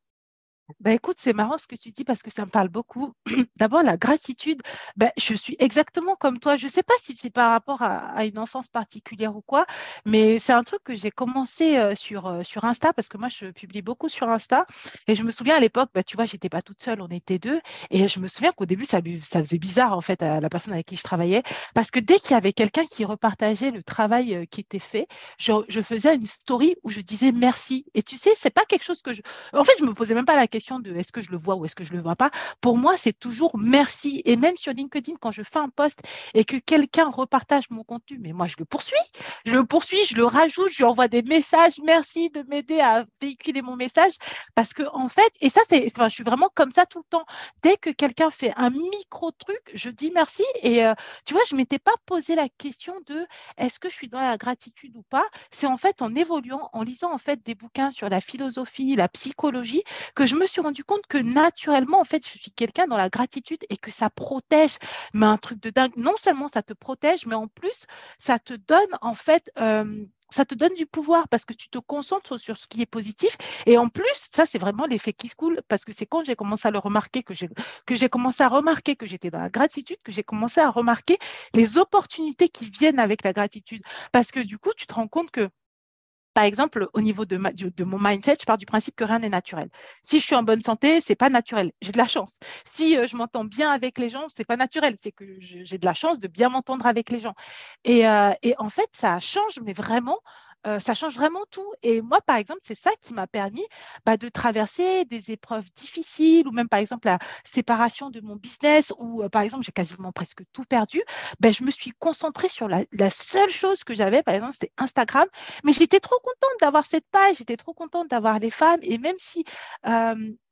Bah écoute, c'est marrant ce que tu dis parce que ça me parle beaucoup. D'abord, la gratitude, bah, je suis exactement comme toi. Je ne sais pas si c'est par rapport à, une enfance particulière ou quoi, mais c'est un truc que j'ai commencé euh, sur, euh, sur Insta parce que moi, je publie beaucoup sur Insta. Et je me souviens à l'époque, bah, tu vois, j'étais pas toute seule, on était deux. Et je me souviens qu'au début, ça, ça faisait bizarre en fait à la personne avec qui je travaillais parce que dès qu'il y avait quelqu'un qui repartageait le travail euh, qui était fait, je, faisais une story où je disais merci. Et tu sais, c'est pas quelque chose que je. En fait, je me posais même pas la question de est-ce que je le vois ou est-ce que je le vois pas. Pour moi, c'est toujours merci. Et même sur LinkedIn, quand je fais un post et que quelqu'un repartage mon contenu, mais moi, je le poursuis. Je le poursuis, je le rajoute, je lui envoie des messages. Merci de m'aider à véhiculer mon message. Parce que, en fait, et ça, c'est, enfin, je suis vraiment comme ça tout le temps. Dès que quelqu'un fait un micro truc, je dis merci. Et euh, tu vois, je m'étais pas posé la question de est-ce que je suis dans la gratitude ou pas. C'est en fait en évoluant, en lisant en fait des bouquins sur la philosophie, la psychologie, que je me suis rendu compte que naturellement, en fait, je suis quelqu'un dans la gratitude et que ça protège. Mais un truc de dingue. Non seulement ça te protège, mais en plus, ça te donne, en fait, ça te donne du pouvoir parce que tu te concentres sur ce qui est positif. Et en plus, ça, c'est vraiment l'effet qui se coule parce que c'est quand j'ai commencé à le remarquer que que j'ai commencé à remarquer que j'étais dans la gratitude, que j'ai commencé à remarquer les opportunités qui viennent avec la gratitude. Parce que du coup, tu te rends compte que par exemple, au niveau de, mon mindset, je pars du principe que rien n'est naturel. Si je suis en bonne santé, c'est pas naturel. J'ai de la chance. Si euh, je m'entends bien avec les gens, c'est pas naturel. C'est que j'ai de la chance de bien m'entendre avec les gens. Et, euh, et, en fait, ça change, mais vraiment, ça change vraiment tout. Et moi, par exemple, c'est ça qui m'a permis bah, de traverser des épreuves difficiles ou même, par exemple, la séparation de mon business où, par exemple, j'ai quasiment presque tout perdu. Ben, je me suis concentrée sur la, seule chose que j'avais, par exemple, c'était Instagram. Mais j'étais trop contente d'avoir cette page, j'étais trop contente d'avoir les femmes. Et même si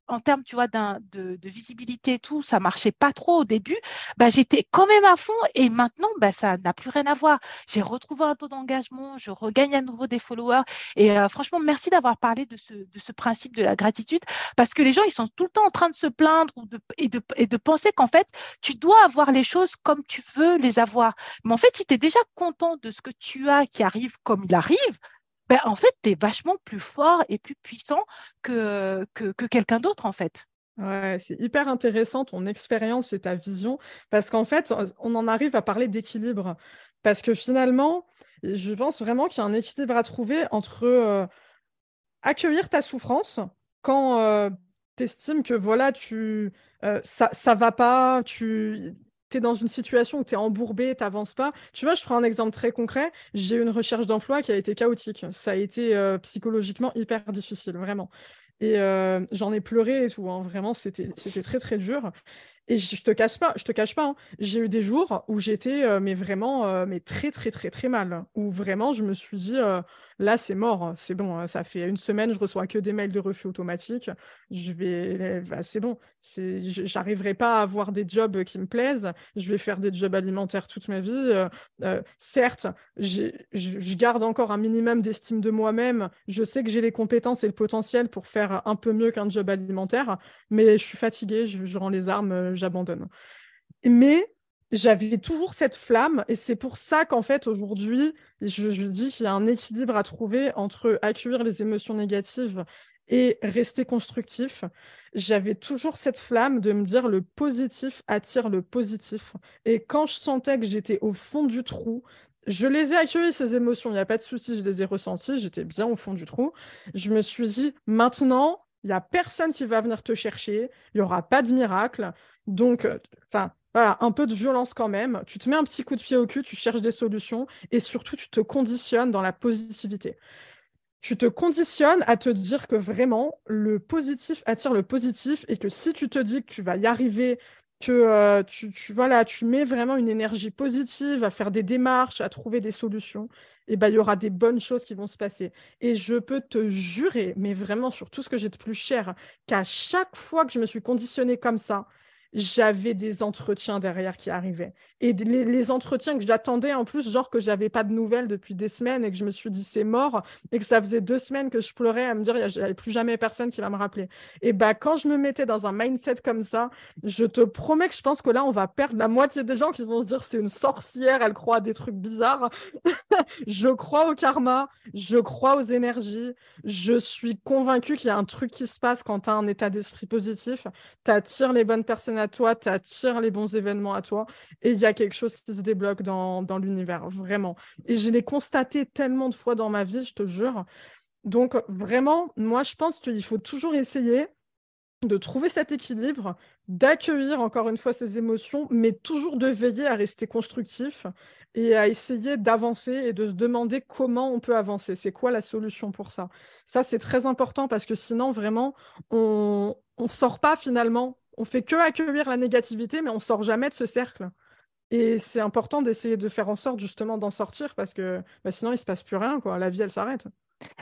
en termes, tu vois, de, visibilité et tout, ça marchait pas trop au début, bah, j'étais quand même à fond et maintenant, bah, ça n'a plus rien à voir. J'ai retrouvé un taux d'engagement, je regagne à nouveau des followers et euh, franchement, merci d'avoir parlé de ce, de ce principe de la gratitude parce que les gens, ils sont tout le temps en train de se plaindre ou de, et, de, et de penser qu'en fait, tu dois avoir les choses comme tu veux les avoir. Mais en fait, si tu es déjà content de ce que tu as qui arrive comme il arrive, ben, en fait, tu es vachement plus fort et plus puissant que, que, quelqu'un d'autre, en fait. Ouais, c'est hyper intéressant ton expérience et ta vision, parce qu'en fait, on en arrive à parler d'équilibre. Parce que finalement, je pense vraiment qu'il y a un équilibre à trouver entre euh, accueillir ta souffrance quand euh, tu estimes que voilà, tu, euh, ça, ça va pas, tu, dans une situation où tu es embourbé, tu n'avances pas. Tu vois, je prends un exemple très concret. J'ai eu une recherche d'emploi qui a été chaotique. Ça a été euh, psychologiquement hyper difficile, vraiment. Et euh, j'en ai pleuré et tout. Hein. Vraiment, c'était très, très dur. Et je, te cache pas, je te cache pas, hein. j'ai eu des jours où j'étais euh, mais vraiment mais très très très très mal, où vraiment je me suis dit là c'est mort, c'est bon, ça fait une semaine je reçois que des mails de refus automatique, je vais, bah, c'est bon, j'arriverai pas à avoir des jobs qui me plaisent, je vais faire des jobs alimentaires toute ma vie. Euh, euh, certes, je garde encore un minimum d'estime de moi-même, je sais que j'ai les compétences et le potentiel pour faire un peu mieux qu'un job alimentaire, mais je suis fatiguée, je, rends les armes, euh, j'abandonne. Mais j'avais toujours cette flamme et c'est pour ça qu'en fait aujourd'hui, je, dis qu'il y a un équilibre à trouver entre accueillir les émotions négatives et rester constructif j'avais toujours cette flamme de me dire le positif attire le positif. Et quand je sentais que j'étais au fond du trou, je les ai accueillies, ces émotions, il n'y a pas de souci, je les ai ressenties, j'étais bien au fond du trou. Je me suis dit, maintenant, il n'y a personne qui va venir te chercher, il n'y aura pas de miracle. Donc, euh, enfin, voilà, un peu de violence quand même. Tu te mets un petit coup de pied au cul, tu cherches des solutions et surtout, tu te conditionnes dans la positivité tu te conditionnes à te dire que vraiment le positif attire le positif et que si tu te dis que tu vas y arriver, que euh, tu, voilà, tu mets vraiment une énergie positive à faire des démarches, à trouver des solutions, et eh ben, il y aura des bonnes choses qui vont se passer. Et je peux te jurer, mais vraiment sur tout ce que j'ai de plus cher, qu'à chaque fois que je me suis conditionnée comme ça, j'avais des entretiens derrière qui arrivaient. Et les, entretiens que j'attendais, en plus, genre que j'avais pas de nouvelles depuis des semaines et que je me suis dit c'est mort et que ça faisait deux semaines que je pleurais à me dire il n'y a plus jamais personne qui va me rappeler. Et bah, quand je me mettais dans un mindset comme ça, je te promets que je pense que là, on va perdre la moitié des gens qui vont se dire c'est une sorcière, elle croit à des trucs bizarres. je crois au karma, je crois aux énergies, je suis convaincue qu'il y a un truc qui se passe quand tu as un état d'esprit positif. Tu attires les bonnes personnes à toi, tu attires les bons événements à toi y a quelque chose qui se débloque dans, dans l'univers, vraiment. Et je l'ai constaté tellement de fois dans ma vie, je te jure. Donc vraiment, moi je pense qu'il faut toujours essayer de trouver cet équilibre, d'accueillir encore une fois ses émotions, mais toujours de veiller à rester constructif et à essayer d'avancer et de se demander comment on peut avancer. C'est quoi la solution pour ça? Ça, c'est très important parce que sinon, vraiment, on ne sort pas finalement. On fait que accueillir la négativité, mais on sort jamais de ce cercle. Et c'est important d'essayer de faire en sorte justement d'en sortir parce que bah, sinon, il se passe plus rien. Quoi. La vie, elle s'arrête.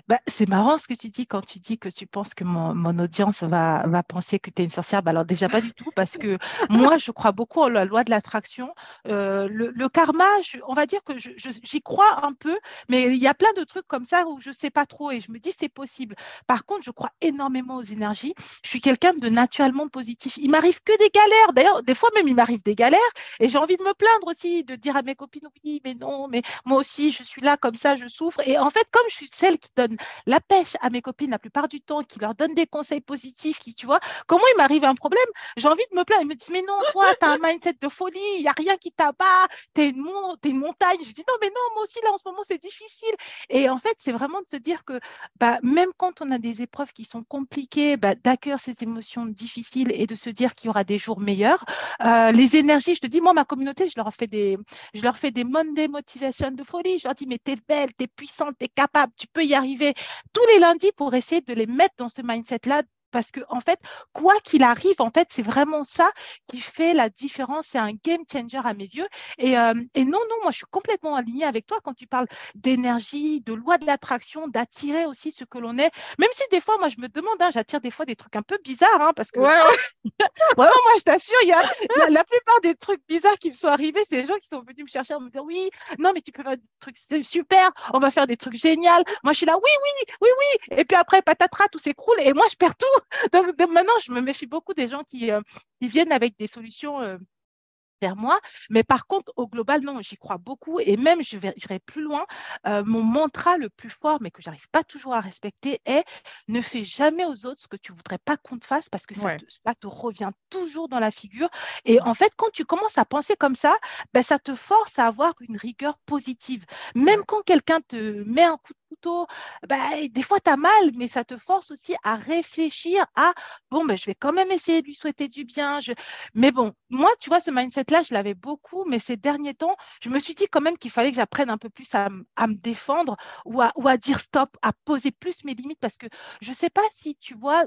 Bah, c'est marrant ce que tu dis quand tu dis que tu penses que mon, audience va, va, penser que tu es une sorcière. Bah, alors déjà pas du tout, parce que moi, je crois beaucoup en la loi de l'attraction. Euh, le, karma, on va dire que j'y crois un peu, mais il y a plein de trucs comme ça où je ne sais pas trop et je me dis c'est possible. Par contre, je crois énormément aux énergies. Je suis quelqu'un de naturellement positif. Il m'arrive que des galères. D'ailleurs, des fois même, il m'arrive des galères et j'ai envie de me plaindre aussi, de dire à mes copines oui, mais non, mais moi aussi, je suis là comme ça, je souffre. Et en fait, comme je suis celle qui donne la pêche à mes copines la plupart du temps, qui leur donne des conseils positifs, qui, tu vois, comment il m'arrive un problème, j'ai envie de me plaindre. Ils me disent, mais non, toi, tu as un mindset de folie, il n'y a rien qui t'abat, tu es, une, montagne. Je dis, non, mais non, moi aussi, là, en ce moment, c'est difficile. Et en fait, c'est vraiment de se dire que bah, même quand on a des épreuves qui sont compliquées, bah, d'accueillir ces émotions difficiles et de se dire qu'il y aura des jours meilleurs. Euh, les énergies, je te dis, moi, ma communauté, je leur fais des, je leur fais des Monday Motivation de folie. Je leur dis, mais tu es belle, tu es puissante, tu es capable, tu peux y arriver tous les lundis pour essayer de les mettre dans ce mindset-là parce que en fait, quoi qu'il arrive, en fait, c'est vraiment ça qui fait la différence. C'est un game changer à mes yeux. Et, euh, et, non, non, moi, je suis complètement alignée avec toi quand tu parles d'énergie, de loi de l'attraction, d'attirer aussi ce que l'on est. Même si des fois, moi, je me demande, hein, j'attire des fois des trucs un peu bizarres, hein, parce que ouais, vraiment, moi, je t'assure, il y a la, plupart des trucs bizarres qui me sont arrivés, c'est les gens qui sont venus me chercher, me dire oui, non, mais tu peux faire des trucs super, on va faire des trucs géniaux. Moi, je suis là, oui, oui, oui, oui. Et puis après, patatras, tout s'écroule et moi, je perds tout. donc, maintenant, je me méfie beaucoup des gens qui, euh, viennent avec des solutions euh, vers moi. Mais par contre, au global, non, j'y crois beaucoup. Et même, je vais, j'irai plus loin. Euh, mon mantra le plus fort, mais que j'arrive pas toujours à respecter, est ne fais jamais aux autres ce que tu voudrais pas qu'on te fasse parce que ça, te, revient toujours dans la figure. Et en fait, quand tu commences à penser comme ça, ben, ça te force à avoir une rigueur positive. Même quand quelqu'un te met un coup de bah, des fois, tu as mal, mais ça te force aussi à réfléchir à, bon, ben, je vais quand même essayer de lui souhaiter du bien. Mais bon, moi, tu vois, ce mindset-là, je l'avais beaucoup, mais ces derniers temps, je me suis dit quand même qu'il fallait que j'apprenne un peu plus à, me défendre ou à, ou à dire stop, à poser plus mes limites, parce que je ne sais pas si tu vois,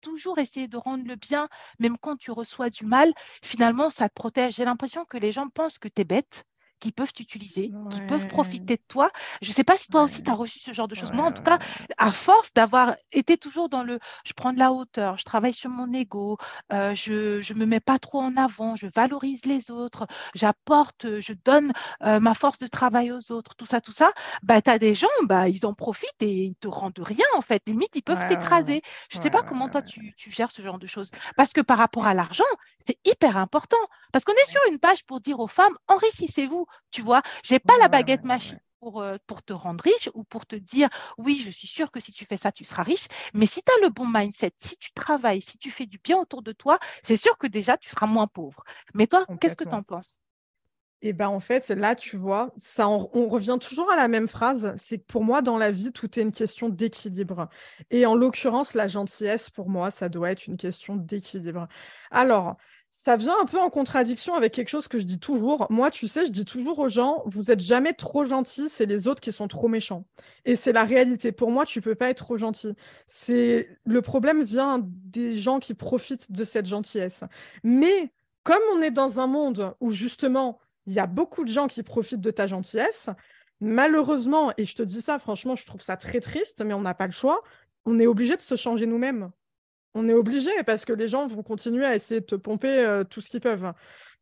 toujours essayer de rendre le bien, même quand tu reçois du mal, finalement, ça te protège. J'ai l'impression que les gens pensent que tu es bête qui peuvent t'utiliser, qui peuvent profiter de toi. Je ne sais pas si toi aussi tu as reçu ce genre de choses. Moi, en tout cas, à force d'avoir été toujours dans le je prends de la hauteur, je travaille sur mon ego, euh, je ne me mets pas trop en avant, je valorise les autres, j'apporte, je donne euh, ma force de travail aux autres, tout ça, tout ça, bah, tu as des gens, bah, ils en profitent et ils te rendent rien en fait. Limite, ils peuvent t'écraser. Je ne sais pas comment toi tu, tu, gères ce genre de choses. Parce que par rapport à l'argent, c'est hyper important. Parce qu'on est sur une page pour dire aux femmes, enrichissez-vous tu vois. J'ai pas la baguette machine pour, euh, pour te rendre riche ou pour te dire oui, je suis sûre que si tu fais ça, tu seras riche. Mais si tu as le bon mindset, si tu travailles, si tu fais du bien autour de toi, c'est sûr que déjà, tu seras moins pauvre. Mais toi, qu'est-ce que tu en penses? Et eh ben en fait, là, tu vois, ça on revient toujours à la même phrase. C'est que pour moi, dans la vie, tout est une question d'équilibre. Et en l'occurrence, la gentillesse, pour moi, ça doit être une question d'équilibre. Alors, ça vient un peu en contradiction avec quelque chose que je dis toujours. Moi, tu sais, je dis toujours aux gens, vous êtes jamais trop gentils, c'est les autres qui sont trop méchants. Et c'est la réalité. Pour moi, tu peux pas être trop gentil. C'est le problème vient des gens qui profitent de cette gentillesse. Mais comme on est dans un monde où justement, il y a beaucoup de gens qui profitent de ta gentillesse, malheureusement, et je te dis ça, franchement, je trouve ça très triste, mais on n'a pas le choix, on est obligé de se changer nous-mêmes On est obligé parce que les gens vont continuer à essayer de pomper euh, tout ce qu'ils peuvent.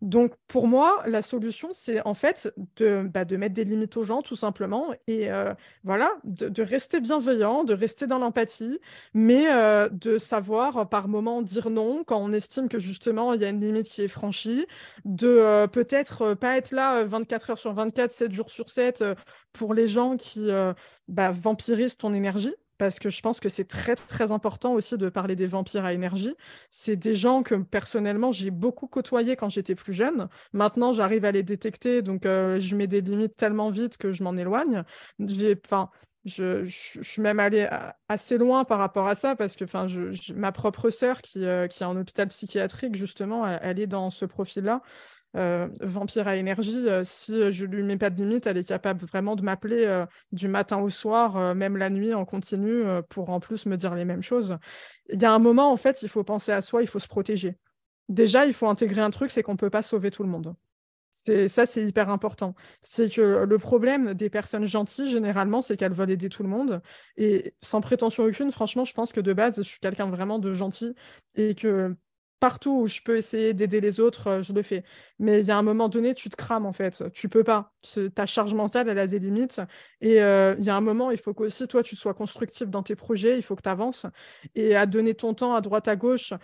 Donc, pour moi, la solution, c'est en fait de, bah, mettre des limites aux gens, tout simplement, et euh, voilà, de, rester bienveillant, de rester dans l'empathie, mais euh, de savoir par moment dire non quand on estime que justement il y a une limite qui est franchie, de peut-être pas être là 24 heures sur 24, 7 jours sur 7 pour les gens qui bah, vampirisent ton énergie parce que je pense que c'est très très important aussi de parler des vampires à énergie. C'est des gens que personnellement j'ai beaucoup côtoyés quand j'étais plus jeune. Maintenant j'arrive à les détecter, donc euh, je mets des limites tellement vite que je m'en éloigne. Enfin, je, suis même allée assez loin par rapport à ça parce que ma propre sœur qui, euh, qui est en hôpital psychiatrique justement, elle est dans ce profil-là. Euh, vampire à énergie, euh, si je lui mets pas de limite, elle est capable vraiment de m'appeler euh, du matin au soir, même la nuit en continu, pour en plus me dire les mêmes choses. Il y a un moment, en fait, il faut penser à soi, il faut se protéger. Déjà, il faut intégrer un truc, c'est qu'on ne peut pas sauver tout le monde. C'est ça, c'est hyper important. C'est que le problème des personnes gentilles, généralement, c'est qu'elles veulent aider tout le monde. Et sans prétention aucune, franchement, je pense que de base, je suis quelqu'un vraiment de gentil et que partout où je peux essayer d'aider les autres, euh, je le fais. Mais il y a un moment donné, tu te crames en fait. Tu peux pas. Ta charge mentale, elle a des limites. Et euh, il y a un moment, il faut qu'aussi toi, tu sois constructif dans tes projets. Il faut que tu avances. Et à donner ton temps à droite, à gauche,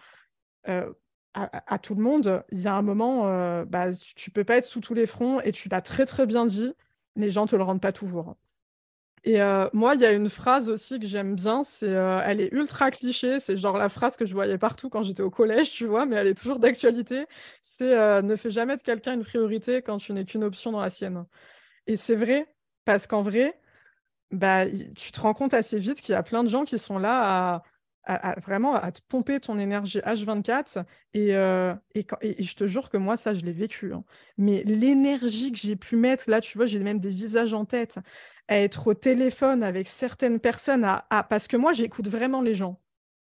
euh, à, tout le monde, il y a un moment, bah, tu peux pas être sous tous les fronts. Et tu l'as très très bien dit. Les gens te le rendent pas toujours. Et euh, moi, il y a une phrase aussi que j'aime bien, c'est, euh, elle est ultra cliché, c'est genre la phrase que je voyais partout quand j'étais au collège, tu vois, mais elle est toujours d'actualité. C'est euh, ne fais jamais de quelqu'un une priorité quand tu n'es qu'une option dans la sienne. Et c'est vrai, parce qu'en vrai, bah, tu te rends compte assez vite qu'il y a plein de gens qui sont là à, vraiment à te pomper ton énergie H24 et, et, je te jure que moi ça je l'ai vécu hein. mais l'énergie que j'ai pu mettre là tu vois j'ai même des visages en tête à être au téléphone avec certaines personnes, à, parce que moi, j'écoute vraiment les gens.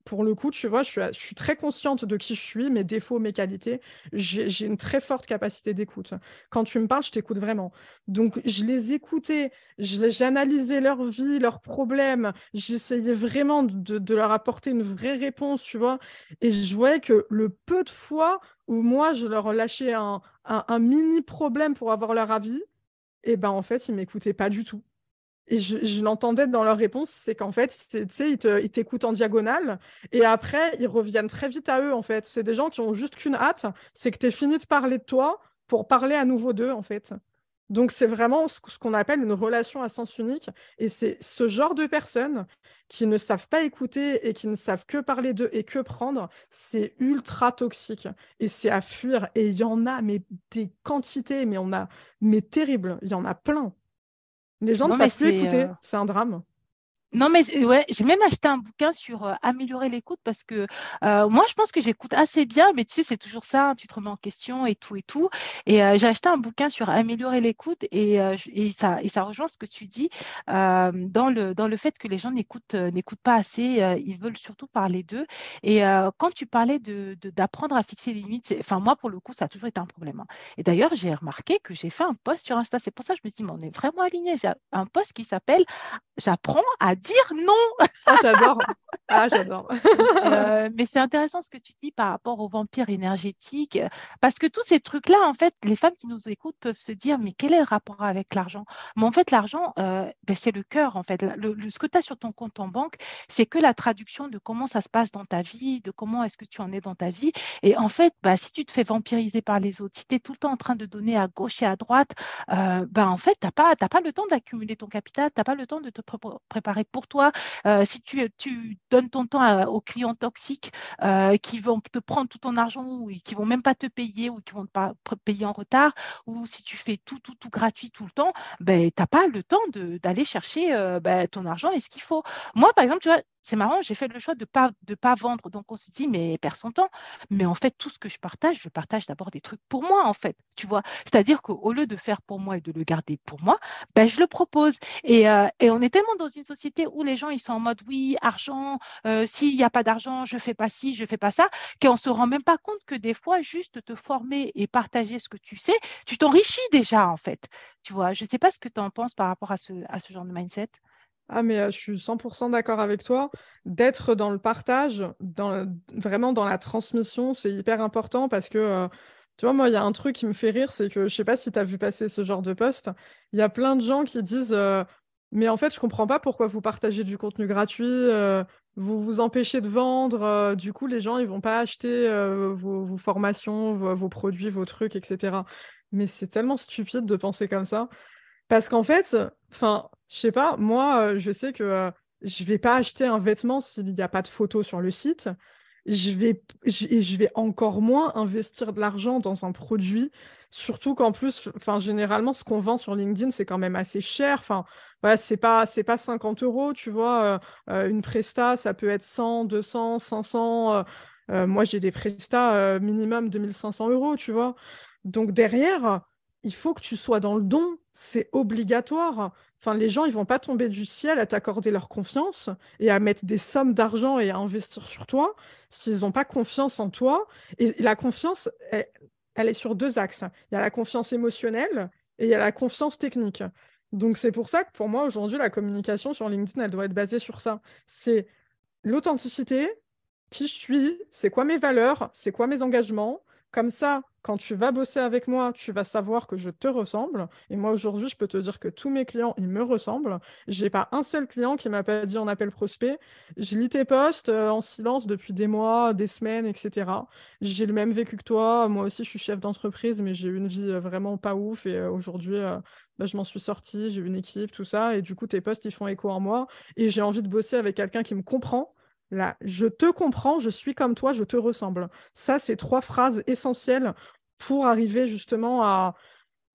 Pour le coup, tu vois, je suis, très consciente de qui je suis, mes défauts, mes qualités. J'ai une très forte capacité d'écoute. Quand tu me parles, je t'écoute vraiment. Donc, je les écoutais, j'analysais leur vie, leurs problèmes. J'essayais vraiment de, leur apporter une vraie réponse, tu vois. Et je voyais que le peu de fois où moi, je leur lâchais un, un, un mini problème pour avoir leur avis, et ben en fait, ils m'écoutaient pas du tout. Et je, l'entendais dans leur réponse, c'est qu'en fait, tu sais, ils t'écoutent en diagonale et après, ils reviennent très vite à eux, en fait. C'est des gens qui ont juste qu'une hâte, c'est que tu aies fini de parler de toi pour parler à nouveau d'eux, en fait. Donc, c'est vraiment ce, qu'on appelle une relation à sens unique. Et c'est ce genre de personnes qui ne savent pas écouter et qui ne savent que parler d'eux et que prendre, c'est ultra toxique. Et c'est à fuir. Et il y en a, mais des quantités, mais on a, mais terrible. Il y en a plein. Les gens ne savent plus écouter, euh, c'est un drame. Non, mais ouais, j'ai même acheté un bouquin sur euh, améliorer l'écoute parce que euh, moi, je pense que j'écoute assez bien, mais tu sais, c'est toujours ça, hein, tu te remets en question et tout et tout. Et euh, j'ai acheté un bouquin sur améliorer l'écoute et, et, ça, et ça rejoint ce que tu dis dans, le, dans le fait que les gens n'écoutent n'écoutent pas assez, ils veulent surtout parler d'eux. Et quand tu parlais de, d'apprendre à fixer des limites, enfin, moi, pour le coup, ça a toujours été un problème. Hein. Et d'ailleurs, j'ai remarqué que j'ai fait un post sur Insta. C'est pour ça que je me dis, mais on est vraiment aligné. J'ai un post qui s'appelle J'apprends à dire non. Ah, j'adore. Ah, j'adore. Euh, mais c'est intéressant ce que tu dis par rapport aux vampires énergétiques, parce que tous ces trucs-là, en fait, les femmes qui nous écoutent peuvent se dire, mais quel est le rapport avec l'argent? Mais en fait, l'argent, euh, ben, c'est le cœur, en fait. Le, ce que tu as sur ton compte en banque, c'est que la traduction de comment ça se passe dans ta vie, de comment est-ce que tu en es dans ta vie. Et en fait, bah, si tu te fais vampiriser par les autres, si tu es tout le temps en train de donner à gauche et à droite, euh, bah, en fait, tu n'as pas, pas le temps d'accumuler ton capital, tu n'as pas le temps de te préparer pour toi. Euh, si tu, donnes ton temps aux clients toxiques euh, qui vont te prendre tout ton argent ou qui vont même pas te payer ou qui vont pas payer en retard, ou si tu fais tout, tout, tout gratuit tout le temps, ben, tu n'as pas le temps d'aller chercher euh, ben, ton argent et ce qu'il faut. Moi, par exemple, tu vois, c'est marrant, j'ai fait le choix de ne pas, vendre. Donc, on se dit, mais perd son temps. Mais en fait, tout ce que je partage, je partage d'abord des trucs pour moi, en fait. Tu vois, c'est-à-dire qu'au lieu de faire pour moi et de le garder pour moi, ben, je le propose. Et, euh, et, on est tellement dans une société où les gens, ils sont en mode, oui, argent, euh, s'il n'y a pas d'argent, je fais pas ci, je fais pas ça, qu'on ne se rend même pas compte que des fois, juste te former et partager ce que tu sais, tu t'enrichis déjà, en fait. Tu vois, je ne sais pas ce que tu en penses par rapport à ce genre de mindset. Ah, mais je suis 100% d'accord avec toi. D'être dans le partage, vraiment dans la transmission, c'est hyper important parce que, tu vois, moi, il y a un truc qui me fait rire, c'est que je sais pas si tu as vu passer ce genre de post. Il y a plein de gens qui disent Mais en fait, je comprends pas pourquoi vous partagez du contenu gratuit, vous vous empêchez de vendre, du coup, les gens, ils vont pas acheter vos, formations, vos, produits, vos trucs, etc. Mais c'est tellement stupide de penser comme ça. Parce qu'en fait, enfin, je sais pas, moi, euh, je sais que euh, je vais pas acheter un vêtement s'il n'y a pas de photo sur le site. Je vais, je, vais encore moins investir de l'argent dans un produit, surtout qu'en plus, enfin, généralement, ce qu'on vend sur LinkedIn, c'est quand même assez cher. Enfin, voilà, c'est pas, c'est pas 50 euros, tu vois. Euh, une presta, ça peut être 100, 200, 500. moi, j'ai des prestats minimum 2500 euros, tu vois. Donc derrière, il faut que tu sois dans le don, c'est obligatoire. Enfin, les gens, ils vont pas tomber du ciel à t'accorder leur confiance et à mettre des sommes d'argent et à investir sur toi s'ils n'ont pas confiance en toi. Et la confiance, elle, est sur deux axes. Il y a la confiance émotionnelle et il y a la confiance technique. Donc c'est pour ça que pour moi aujourd'hui la communication sur LinkedIn elle doit être basée sur ça. C'est l'authenticité, qui je suis, c'est quoi mes valeurs, c'est quoi mes engagements. Comme ça, quand tu vas bosser avec moi, tu vas savoir que je te ressemble. Et moi, aujourd'hui, je peux te dire que tous mes clients, ils me ressemblent. J'ai pas un seul client qui m'a pas dit en appel prospect. Je lis tes posts euh, en silence depuis des mois, des semaines, etc. J'ai le même vécu que toi. Moi aussi, je suis chef d'entreprise, mais j'ai une vie euh, vraiment pas ouf. Et euh, aujourd'hui, bah, je m'en suis sortie, j'ai une équipe, tout ça. Et du coup, tes posts, ils font écho en moi. Et j'ai envie de bosser avec quelqu'un qui me comprend Là, je te comprends, je suis comme toi, je te ressemble. Ça, c'est trois phrases essentielles pour arriver justement à,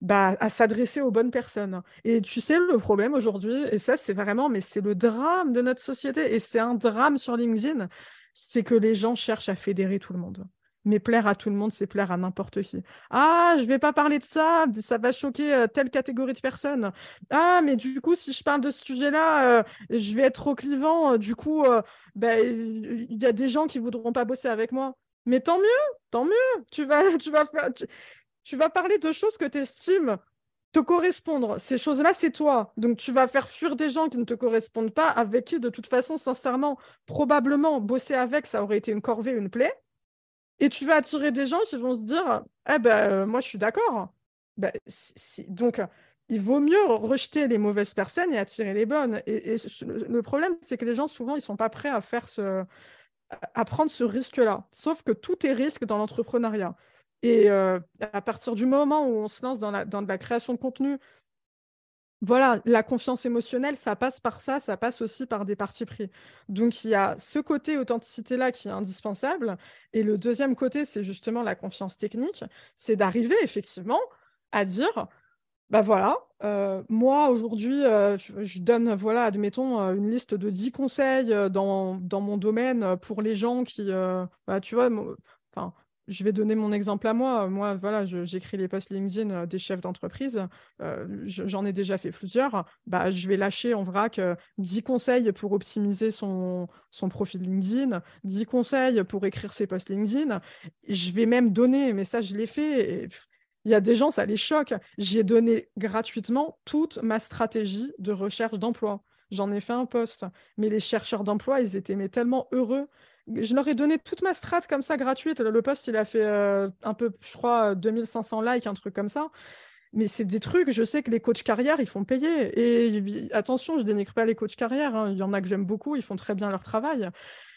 bah, à s'adresser aux bonnes personnes. Et tu sais, le problème aujourd'hui, et ça, c'est vraiment, mais c'est le drame de notre société, et c'est un drame sur LinkedIn, c'est que les gens cherchent à fédérer tout le monde. Mais plaire à tout le monde, c'est plaire à n'importe qui. Ah, je vais pas parler de ça, ça va choquer euh, telle catégorie de personnes. Ah, mais du coup, si je parle de ce sujet-là, euh, je vais être trop clivant. Du coup, bah, il y a des gens qui voudront pas bosser avec moi. Mais tant mieux, tant mieux. Tu vas, tu vas, tu, vas parler de choses que tu estimes te correspondre. Ces choses-là, c'est toi. Donc, tu vas faire fuir des gens qui ne te correspondent pas, avec qui, de toute façon, sincèrement, probablement, bosser avec, ça aurait été une corvée, une plaie. Et tu vas attirer des gens qui vont se dire Eh ben, euh, moi, je suis d'accord. Ben, donc, il vaut mieux rejeter les mauvaises personnes et attirer les bonnes. Et, le problème, c'est que les gens, souvent, ils ne sont pas prêts à faire ce, à prendre ce risque-là. Sauf que tout est risque dans l'entrepreneuriat. Et euh, à partir du moment où on se lance dans la, création de contenu, voilà, la confiance émotionnelle, ça passe par ça, ça passe aussi par des parties pris. Donc il y a ce côté authenticité-là qui est indispensable. Et le deuxième côté, c'est justement la confiance technique. C'est d'arriver effectivement à dire, bah voilà, euh, moi aujourd'hui, euh, je, donne, voilà, admettons, euh, une liste de 10 conseils dans, mon domaine pour les gens qui, bah, tu vois, je vais donner mon exemple à moi. Moi, voilà, j'écris les posts LinkedIn des chefs d'entreprise. J'en ai déjà fait plusieurs. Bah, je vais lâcher en vrac 10 conseils pour optimiser son, profil LinkedIn, 10 conseils pour écrire ses posts LinkedIn. Je vais même donner, mais ça, je l'ai fait. Il y a des gens, ça les choque. J'ai donné gratuitement toute ma stratégie de recherche d'emploi. J'en ai fait un poste. Mais les chercheurs d'emploi, ils étaient mais tellement heureux. Je leur ai donné toute ma strat comme ça gratuite. Le poste, il a fait euh, un peu, je crois, 2500 likes, un truc comme ça. Mais c'est des trucs, je sais que les coachs carrière, ils font payer. Et attention, je dénigre pas les coachs carrière. Hein. Il y en a que j'aime beaucoup, ils font très bien leur travail.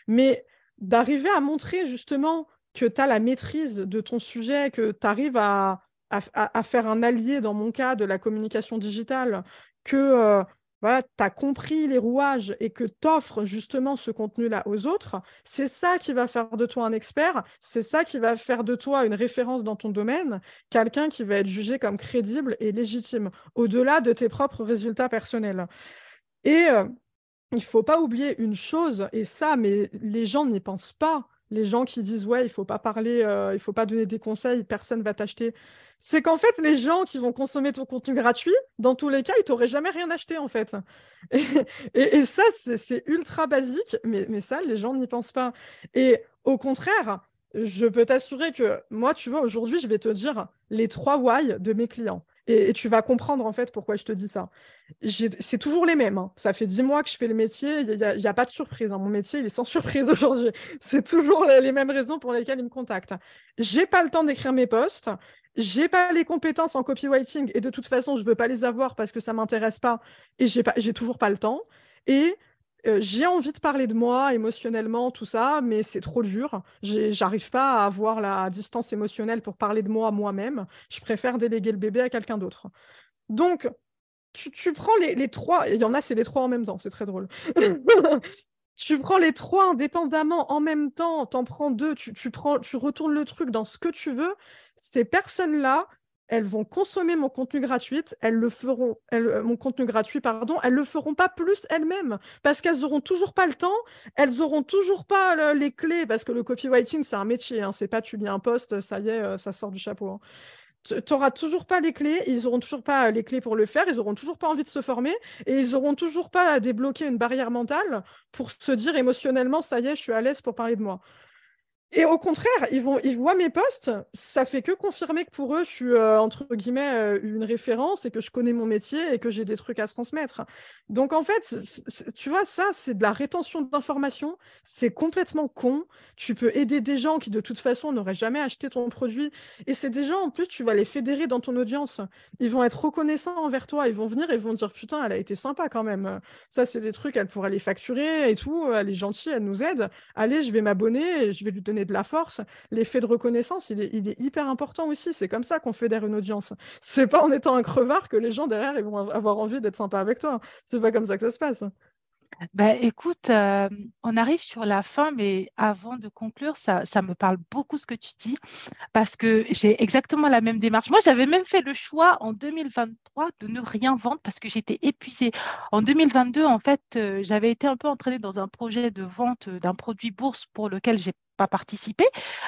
Mais d'arriver à montrer justement que tu as la maîtrise de ton sujet, que tu arrives à, à, faire un allié, dans mon cas, de la communication digitale, que euh, voilà, tu as compris les rouages et que tu offres justement ce contenu-là aux autres, c'est ça qui va faire de toi un expert, c'est ça qui va faire de toi une référence dans ton domaine, quelqu'un qui va être jugé comme crédible et légitime, au-delà de tes propres résultats personnels. Et euh, il faut pas oublier une chose, et ça, mais les gens n'y pensent pas. Les gens qui disent ouais, il faut pas parler, euh, il faut pas donner des conseils, personne va t'acheter c'est qu'en fait, les gens qui vont consommer ton contenu gratuit, dans tous les cas, ils t'auraient jamais rien acheté, en fait. Et, ça, c'est ultra basique, mais, mais ça, les gens n'y pensent pas. Et au contraire, je peux t'assurer que moi, tu vois, aujourd'hui, je vais te dire les trois why de mes clients. Et, tu vas comprendre en fait pourquoi je te dis ça. C'est toujours les mêmes. Hein. Ça fait dix mois que je fais le métier. Il n'y a, pas de surprise. Hein. Mon métier, il est sans surprise aujourd'hui. C'est toujours les, mêmes raisons pour lesquelles ils me contactent. J'ai pas le temps d'écrire mes posts. J'ai pas les compétences en copywriting et de toute façon, je veux pas les avoir parce que ça m'intéresse pas et j'ai toujours pas le temps. Et euh, j'ai envie de parler de moi émotionnellement, tout ça, mais c'est trop dur. J'arrive pas à avoir la distance émotionnelle pour parler de moi moi-même. Je préfère déléguer le bébé à quelqu'un d'autre. Donc, tu, prends les, trois, il y en a, c'est les trois en même temps, c'est très drôle. tu prends les trois indépendamment en même temps, t'en prends deux, tu, prends, tu retournes le truc dans ce que tu veux. Ces personnes-là, elles vont consommer mon contenu gratuit, elles le feront, euh, mon contenu gratuit, pardon, elles le feront pas plus elles-mêmes parce qu'elles auront toujours pas le temps, elles auront toujours pas les clés parce que le copywriting c'est un métier, hein, c'est pas tu lis un post, ça y est, euh, ça sort du chapeau. Hein. Tu n'auras toujours pas les clés, ils auront toujours pas les clés pour le faire, ils auront toujours pas envie de se former et ils auront toujours pas débloqué une barrière mentale pour se dire émotionnellement ça y est, je suis à l'aise pour parler de moi. Et au contraire, ils, vont, ils voient mes posts, ça fait que confirmer que pour eux, je suis euh, entre guillemets euh, une référence et que je connais mon métier et que j'ai des trucs à transmettre. Donc en fait, tu vois, ça, c'est de la rétention d'informations, c'est complètement con. Tu peux aider des gens qui de toute façon n'auraient jamais acheté ton produit et c'est des gens, en plus, tu vas les fédérer dans ton audience. Ils vont être reconnaissants envers toi, ils vont venir et vont dire putain, elle a été sympa quand même. Ça, c'est des trucs, elle pourrait les facturer et tout, elle est gentille, elle nous aide. Allez, je vais m'abonner et je vais lui donner de la force, l'effet de reconnaissance, il est, hyper important aussi. C'est comme ça qu'on fédère une audience. C'est pas en étant un crevard que les gens derrière ils vont avoir envie d'être sympas avec toi. C'est pas comme ça que ça se passe. Bah, écoute, euh, on arrive sur la fin, mais avant de conclure, ça, me parle beaucoup ce que tu dis, parce que j'ai exactement la même démarche. Moi, j'avais même fait le choix en 2023 de ne rien vendre parce que j'étais épuisée. En 2022, en fait, euh, j'avais été un peu entraînée dans un projet de vente d'un produit bourse pour lequel j'ai pas participé,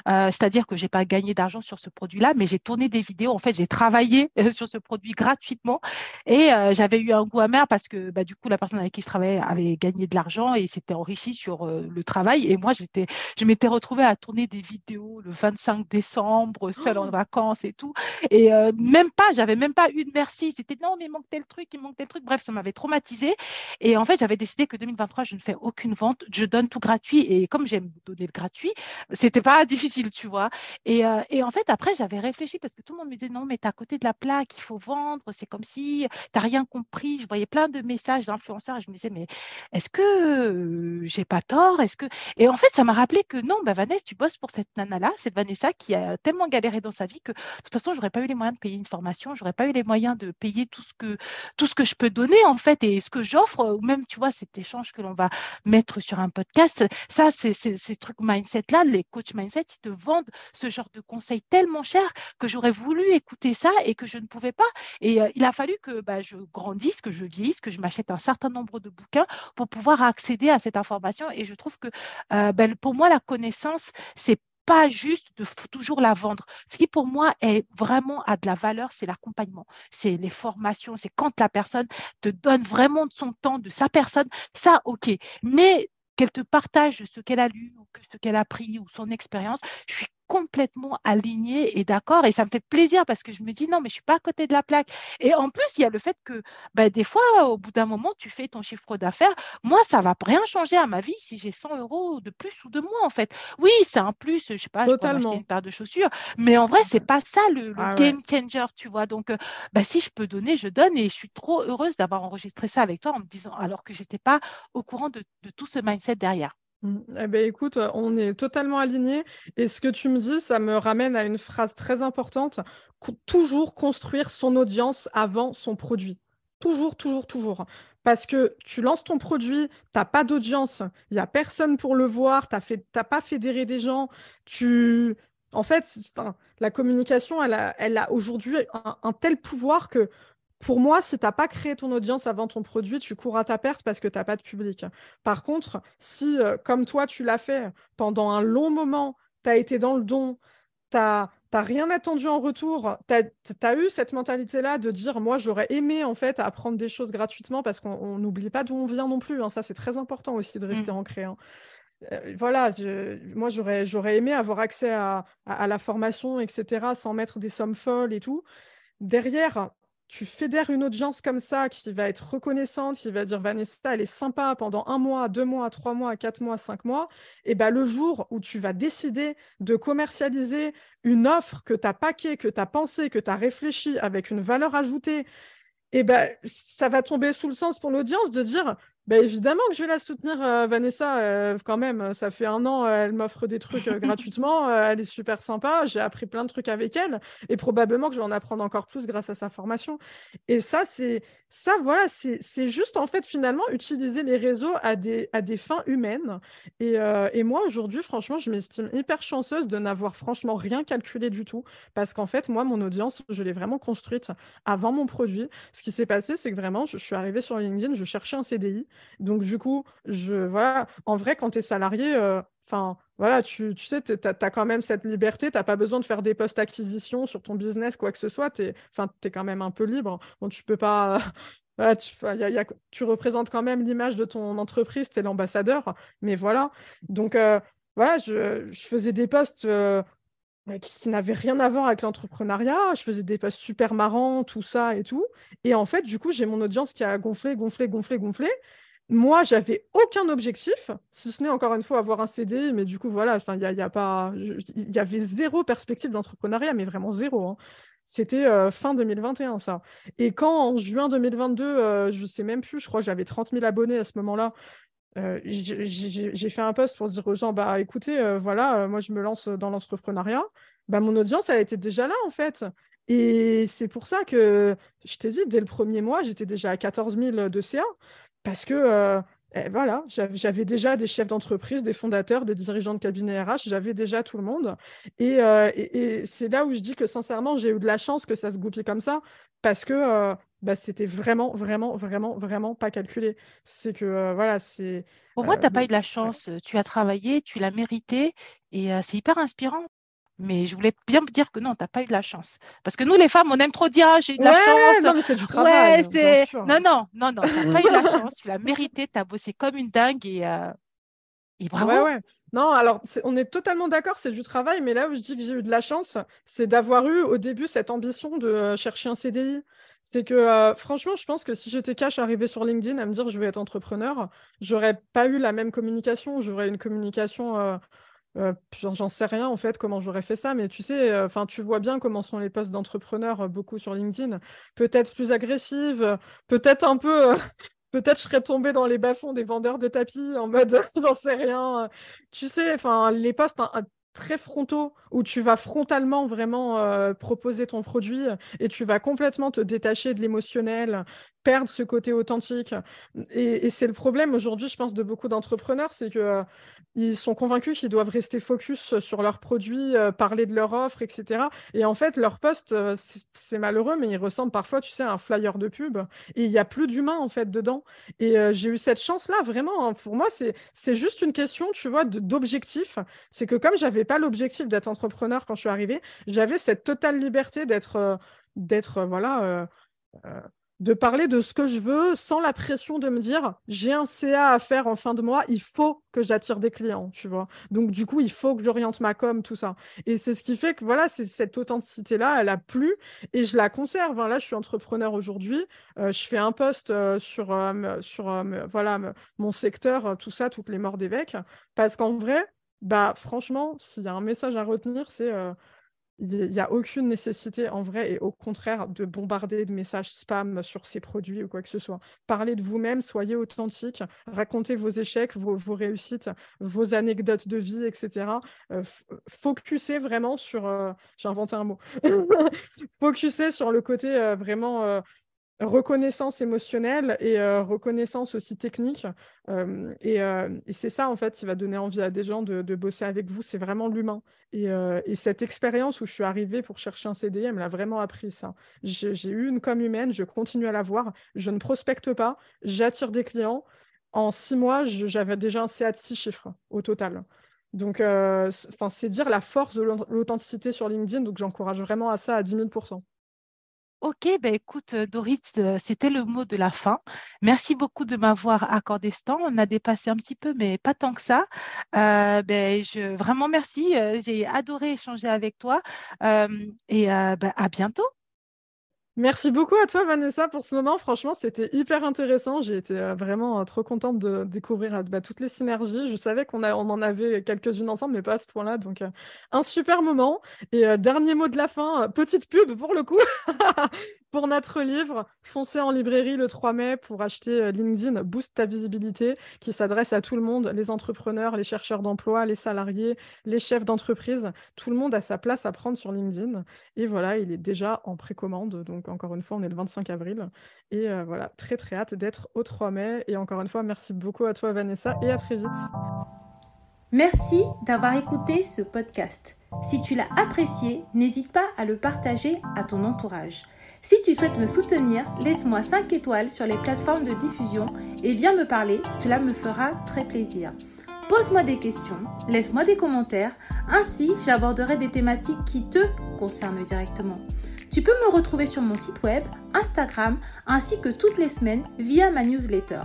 euh, c'est-à-dire que j'ai pas gagné d'argent sur ce produit-là, mais j'ai tourné des vidéos. En fait, j'ai travaillé euh, sur ce produit gratuitement et euh, j'avais eu un goût amer parce que bah, du coup, la personne avec qui je travaillais avait gagné de l'argent et s'était enrichie sur le travail. Et moi, j'étais, je m'étais retrouvée à tourner des vidéos le 25 décembre, seule en oh! vacances et tout. Et même pas, j'avais même pas eu de merci. C'était non, mais il manque tel truc, il manque tel truc. Bref, ça m'avait traumatisé. Et en fait, j'avais décidé que 2023, je ne fais aucune vente, je donne tout gratuit. Et comme j'aime donner le gratuit, c'était pas difficile, tu vois. Et, euh, et en fait, après, j'avais réfléchi parce que tout le monde me disait non, mais tu à côté de la plaque, il faut vendre, c'est comme si tu n'as rien compris. Je voyais plein de messages d'influenceurs et je me disais, mais est-ce que euh, j'ai pas tort? Est-ce que Et en fait, ça m'a rappelé que non, bah, Vanessa, tu bosses pour cette nana-là, cette Vanessa qui a tellement galéré dans sa vie que de toute façon, j'aurais pas eu les moyens de payer une formation, j'aurais pas eu les moyens de payer tout ce que, tout ce que je peux donner, en fait, et ce que j'offre, ou même, tu vois, cet échange que l'on va mettre sur un podcast, ça, c'est ces trucs mindset-là, les coach mindset, ils te vendent ce genre de conseils tellement cher que j'aurais voulu écouter ça et que je ne pouvais pas. Et euh, il a fallu que bah, je grandisse, que je vieillisse, que je m'achète un certain nombre de bouquins pour pouvoir accéder à cette information. Et je trouve que euh, ben, pour moi, la connaissance, c'est pas juste de toujours la vendre. Ce qui pour moi est vraiment à de la valeur, c'est l'accompagnement, c'est les formations, c'est quand la personne te donne vraiment de son temps, de sa personne, ça ok. Mais qu'elle te partage ce qu'elle a lu ou ce qu'elle a appris ou son expérience, complètement alignée et d'accord. Et ça me fait plaisir parce que je me dis non, mais je suis pas à côté de la plaque. Et en plus, il y a le fait que bah, des fois, au bout d'un moment, tu fais ton chiffre d'affaires. Moi, ça va rien changer à ma vie si j'ai 100 euros de plus ou de moins, en fait. Oui, c'est un plus, je sais pas, Totalement. je peux acheter une paire de chaussures. Mais en vrai, c'est pas ça le, ah game changer, tu vois. Donc, bah, si je peux donner, je donne. Et je suis trop heureuse d'avoir enregistré ça avec toi en me disant, alors que j'étais pas au courant de tout ce mindset derrière. Mmh. Eh ben, écoute, on est totalement alignés. Et ce que tu me dis, ça me ramène à une phrase très importante. toujours construire son audience avant son produit. Toujours, toujours, toujours. Parce que tu lances ton produit, tu n'as pas d'audience, il n'y a personne pour le voir, tu n'as pas fédéré des gens. Tu... En fait, la communication, elle a aujourd'hui un, tel pouvoir que pour moi, si tu n'as pas créé ton audience avant ton produit, tu cours à ta perte parce que tu n'as pas de public. Par contre, si, euh, comme toi, tu l'as fait pendant un long moment, tu as été dans le don, tu n'as rien attendu en retour, tu as, eu cette mentalité-là de dire, moi, j'aurais aimé en fait apprendre des choses gratuitement parce qu'on n'oublie pas d'où on vient non plus. Hein. Ça, c'est très important aussi de rester mmh. ancré. Euh, voilà, moi, j'aurais aimé avoir accès à, à la formation, etc., sans mettre des sommes folles et tout. Derrière, tu fédères une audience comme ça qui va être reconnaissante, qui va dire Vanessa, elle est sympa pendant un mois, deux mois, trois mois, quatre mois, cinq mois, et ben le jour où tu vas décider de commercialiser une offre que tu as paquée, que tu as pensé, que tu as réfléchi avec une valeur ajoutée, et ben ça va tomber sous le sens pour l'audience de dire bah, évidemment que je vais la soutenir, euh, Vanessa, euh, quand même. Ça fait un an, euh, elle m'offre des trucs gratuitement. elle est super sympa. J'ai appris plein de trucs avec elle. Et probablement que je vais en apprendre encore plus grâce à sa formation. Et ça, c'est ça, voilà, c'est juste en fait finalement utiliser les réseaux à des, à des fins humaines. Et, et moi, aujourd'hui, franchement, je m'estime hyper chanceuse de n'avoir franchement rien calculé du tout. Parce qu'en fait, moi, mon audience, je l'ai vraiment construite avant mon produit. Ce qui s'est passé, c'est que vraiment, je suis arrivée sur LinkedIn, je cherchais un CDI. Donc, du coup, je, voilà, en vrai, quand tu es salarié, euh, enfin, voilà, tu, tu sais, tu as, quand même cette liberté, tu n'as pas besoin de faire des postes acquisition sur ton business, quoi que ce soit, tu es, es, quand même un peu libre. Bon, tu peux pas. tu, tu, représentes quand même l'image de ton entreprise, tu es l'ambassadeur, mais voilà. Donc, euh, voilà, je, je, faisais des postes euh, qui, qui n'avaient rien à voir avec l'entrepreneuriat, je faisais des postes super marrants, tout ça et tout. Et en fait, du coup, j'ai mon audience qui a gonflé, gonflé, gonflé, gonflé. Moi, j'avais aucun objectif, si ce n'est encore une fois avoir un CDI, mais du coup, voilà, il y, a, pas, il y avait zéro perspective d'entrepreneuriat, mais vraiment zéro. Hein. C'était euh, fin 2021, ça. Et quand en juin 2022, euh, je ne sais même plus, je crois que j'avais 30 000 abonnés à ce moment-là, euh, j'ai fait un post pour dire aux gens, bah écoutez, voilà, moi je me lance dans l'entrepreneuriat. Bah, mon audience, elle était déjà là, en fait. Et c'est pour ça que, je t'ai dit, dès le premier mois, j'étais déjà à 14 000 de CA parce que euh, eh, voilà, j'avais déjà des chefs d'entreprise, des fondateurs, des dirigeants de cabinet RH, j'avais déjà tout le monde. Euh, et, c'est là où je dis que sincèrement, j'ai eu de la chance que ça se goupille comme ça, parce que euh, bah, c'était vraiment, vraiment, vraiment, vraiment pas calculé. C'est que, voilà, c'est... Pour moi, tu n'as pas eu de la chance. Tu as travaillé, tu l'as mérité, et c'est hyper inspirant. Mais je voulais bien me dire que non, tu n'as pas eu de la chance. Parce que nous, les femmes, on aime trop dire ah, j'ai eu de la chance. Non, mais c'est du travail. Ouais, non, non, non, non, tu n'as pas eu de la chance. Tu l'as mérité, tu as bossé comme une dingue et, euh, et bravo. Ouais, ouais. Non, alors on est totalement d'accord, c'est du travail, mais là où je dis que j'ai eu de la chance, c'est d'avoir eu au début cette ambition de euh, chercher un CDI. C'est que euh, franchement, je pense que si j'étais cash arrivé sur LinkedIn à me dire je vais être entrepreneur, j'aurais pas eu la même communication. J'aurais une communication euh, j'en sais rien en fait comment j'aurais fait ça, mais tu sais, euh, enfin tu vois bien comment sont les postes d'entrepreneurs euh, beaucoup sur LinkedIn. Peut-être plus agressives, peut-être un peu, peut-être je serais tombée dans les bas-fonds des vendeurs de tapis en mode j'en sais rien. Tu sais, enfin les postes très frontaux où tu vas frontalement vraiment proposer ton produit et tu vas complètement te détacher de l'émotionnel, perdre ce côté authentique. Et, c'est le problème aujourd'hui, je pense, de beaucoup d'entrepreneurs, c'est que euh, sont convaincus qu'ils doivent rester focus sur leurs produits, euh, parler de leur offre, etc. Et en fait, leur poste, euh, c'est malheureux, mais il ressemble parfois, tu sais, à un flyer de pub. Et il n'y a plus d'humain, en fait, dedans. Et j'ai eu cette chance-là, vraiment. Hein. Pour moi, c'est juste une question, tu vois, d'objectif. C'est que comme j'avais pas l'objectif d'être entrepreneur quand je suis arrivée, j'avais cette totale liberté d'être, d'être, voilà de parler de ce que je veux sans la pression de me dire j'ai un CA à faire en fin de mois, il faut que j'attire des clients, tu vois. Donc du coup, il faut que j'oriente ma com, tout ça. Et c'est ce qui fait que voilà, c'est cette authenticité-là, elle a plu et je la conserve. Hein. Là, je suis entrepreneur aujourd'hui, euh, je fais un post euh, sur, euh, sur voilà, mon secteur, tout ça, toutes les morts d'évêques, parce qu'en vrai, bah franchement, s'il y a un message à retenir, c'est il n'y a aucune nécessité en vrai et au contraire de bombarder de messages spam sur ces produits ou quoi que ce soit. Parlez de vous-même, soyez authentique, racontez vos échecs, vos, réussites, vos anecdotes de vie, etc. Euh, focussez vraiment sur... Euh, j'ai inventé un mot. focussez sur le côté euh, vraiment reconnaissance émotionnelle et euh, reconnaissance aussi technique. Euh, euh, et, c'est ça, en fait, qui va donner envie à des gens de, bosser avec vous. C'est vraiment l'humain. Et, cette expérience où je suis arrivée pour chercher un CDI, elle me l'a vraiment appris ça. J'ai eu une com humaine, je continue à l'avoir. Je ne prospecte pas, j'attire des clients. En six mois, j'avais déjà un CA de six chiffres au total. Donc, c'est dire la force de l'authenticité sur LinkedIn. Donc, j'encourage vraiment à ça à 10 000 Ok, ben écoute, euh, Dorit, euh, c'était le mot de la fin. Merci beaucoup de m'avoir accordé ce temps. On a dépassé un petit peu, mais pas tant que ça. Euh, ben, vraiment merci. J'ai adoré échanger avec toi. et ben, à bientôt. Merci beaucoup à toi, Vanessa, pour ce moment. Franchement, c'était hyper intéressant. J'ai été euh, vraiment euh, trop contente de découvrir euh, bah, toutes les synergies. Je savais qu'on on en avait quelques-unes ensemble, mais pas à ce point-là. Donc, un super moment. Et dernier mot de la fin, petite pub pour le coup, pour notre livre. Foncez en librairie le 3 mai pour acheter LinkedIn Boost ta visibilité, qui s'adresse à tout le monde, les entrepreneurs, les chercheurs d'emploi, les salariés, les chefs d'entreprise. Tout le monde a sa place à prendre sur LinkedIn. Et voilà, il est déjà en précommande. Encore une fois, on est le 25 avril. Et euh, voilà, très très hâte d'être au 3 mai. Et encore une fois, merci beaucoup à toi Vanessa et à très vite. Merci d'avoir écouté ce podcast. Si tu l'as apprécié, n'hésite pas à le partager à ton entourage. Si tu souhaites me soutenir, laisse-moi 5 étoiles sur les plateformes de diffusion et viens me parler, cela me fera très plaisir. Pose-moi des questions, laisse-moi des commentaires, ainsi j'aborderai des thématiques qui te concernent directement. Tu peux me retrouver sur mon site web, Instagram, ainsi que toutes les semaines via ma newsletter.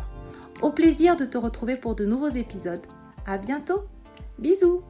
Au plaisir de te retrouver pour de nouveaux épisodes. À bientôt. Bisous.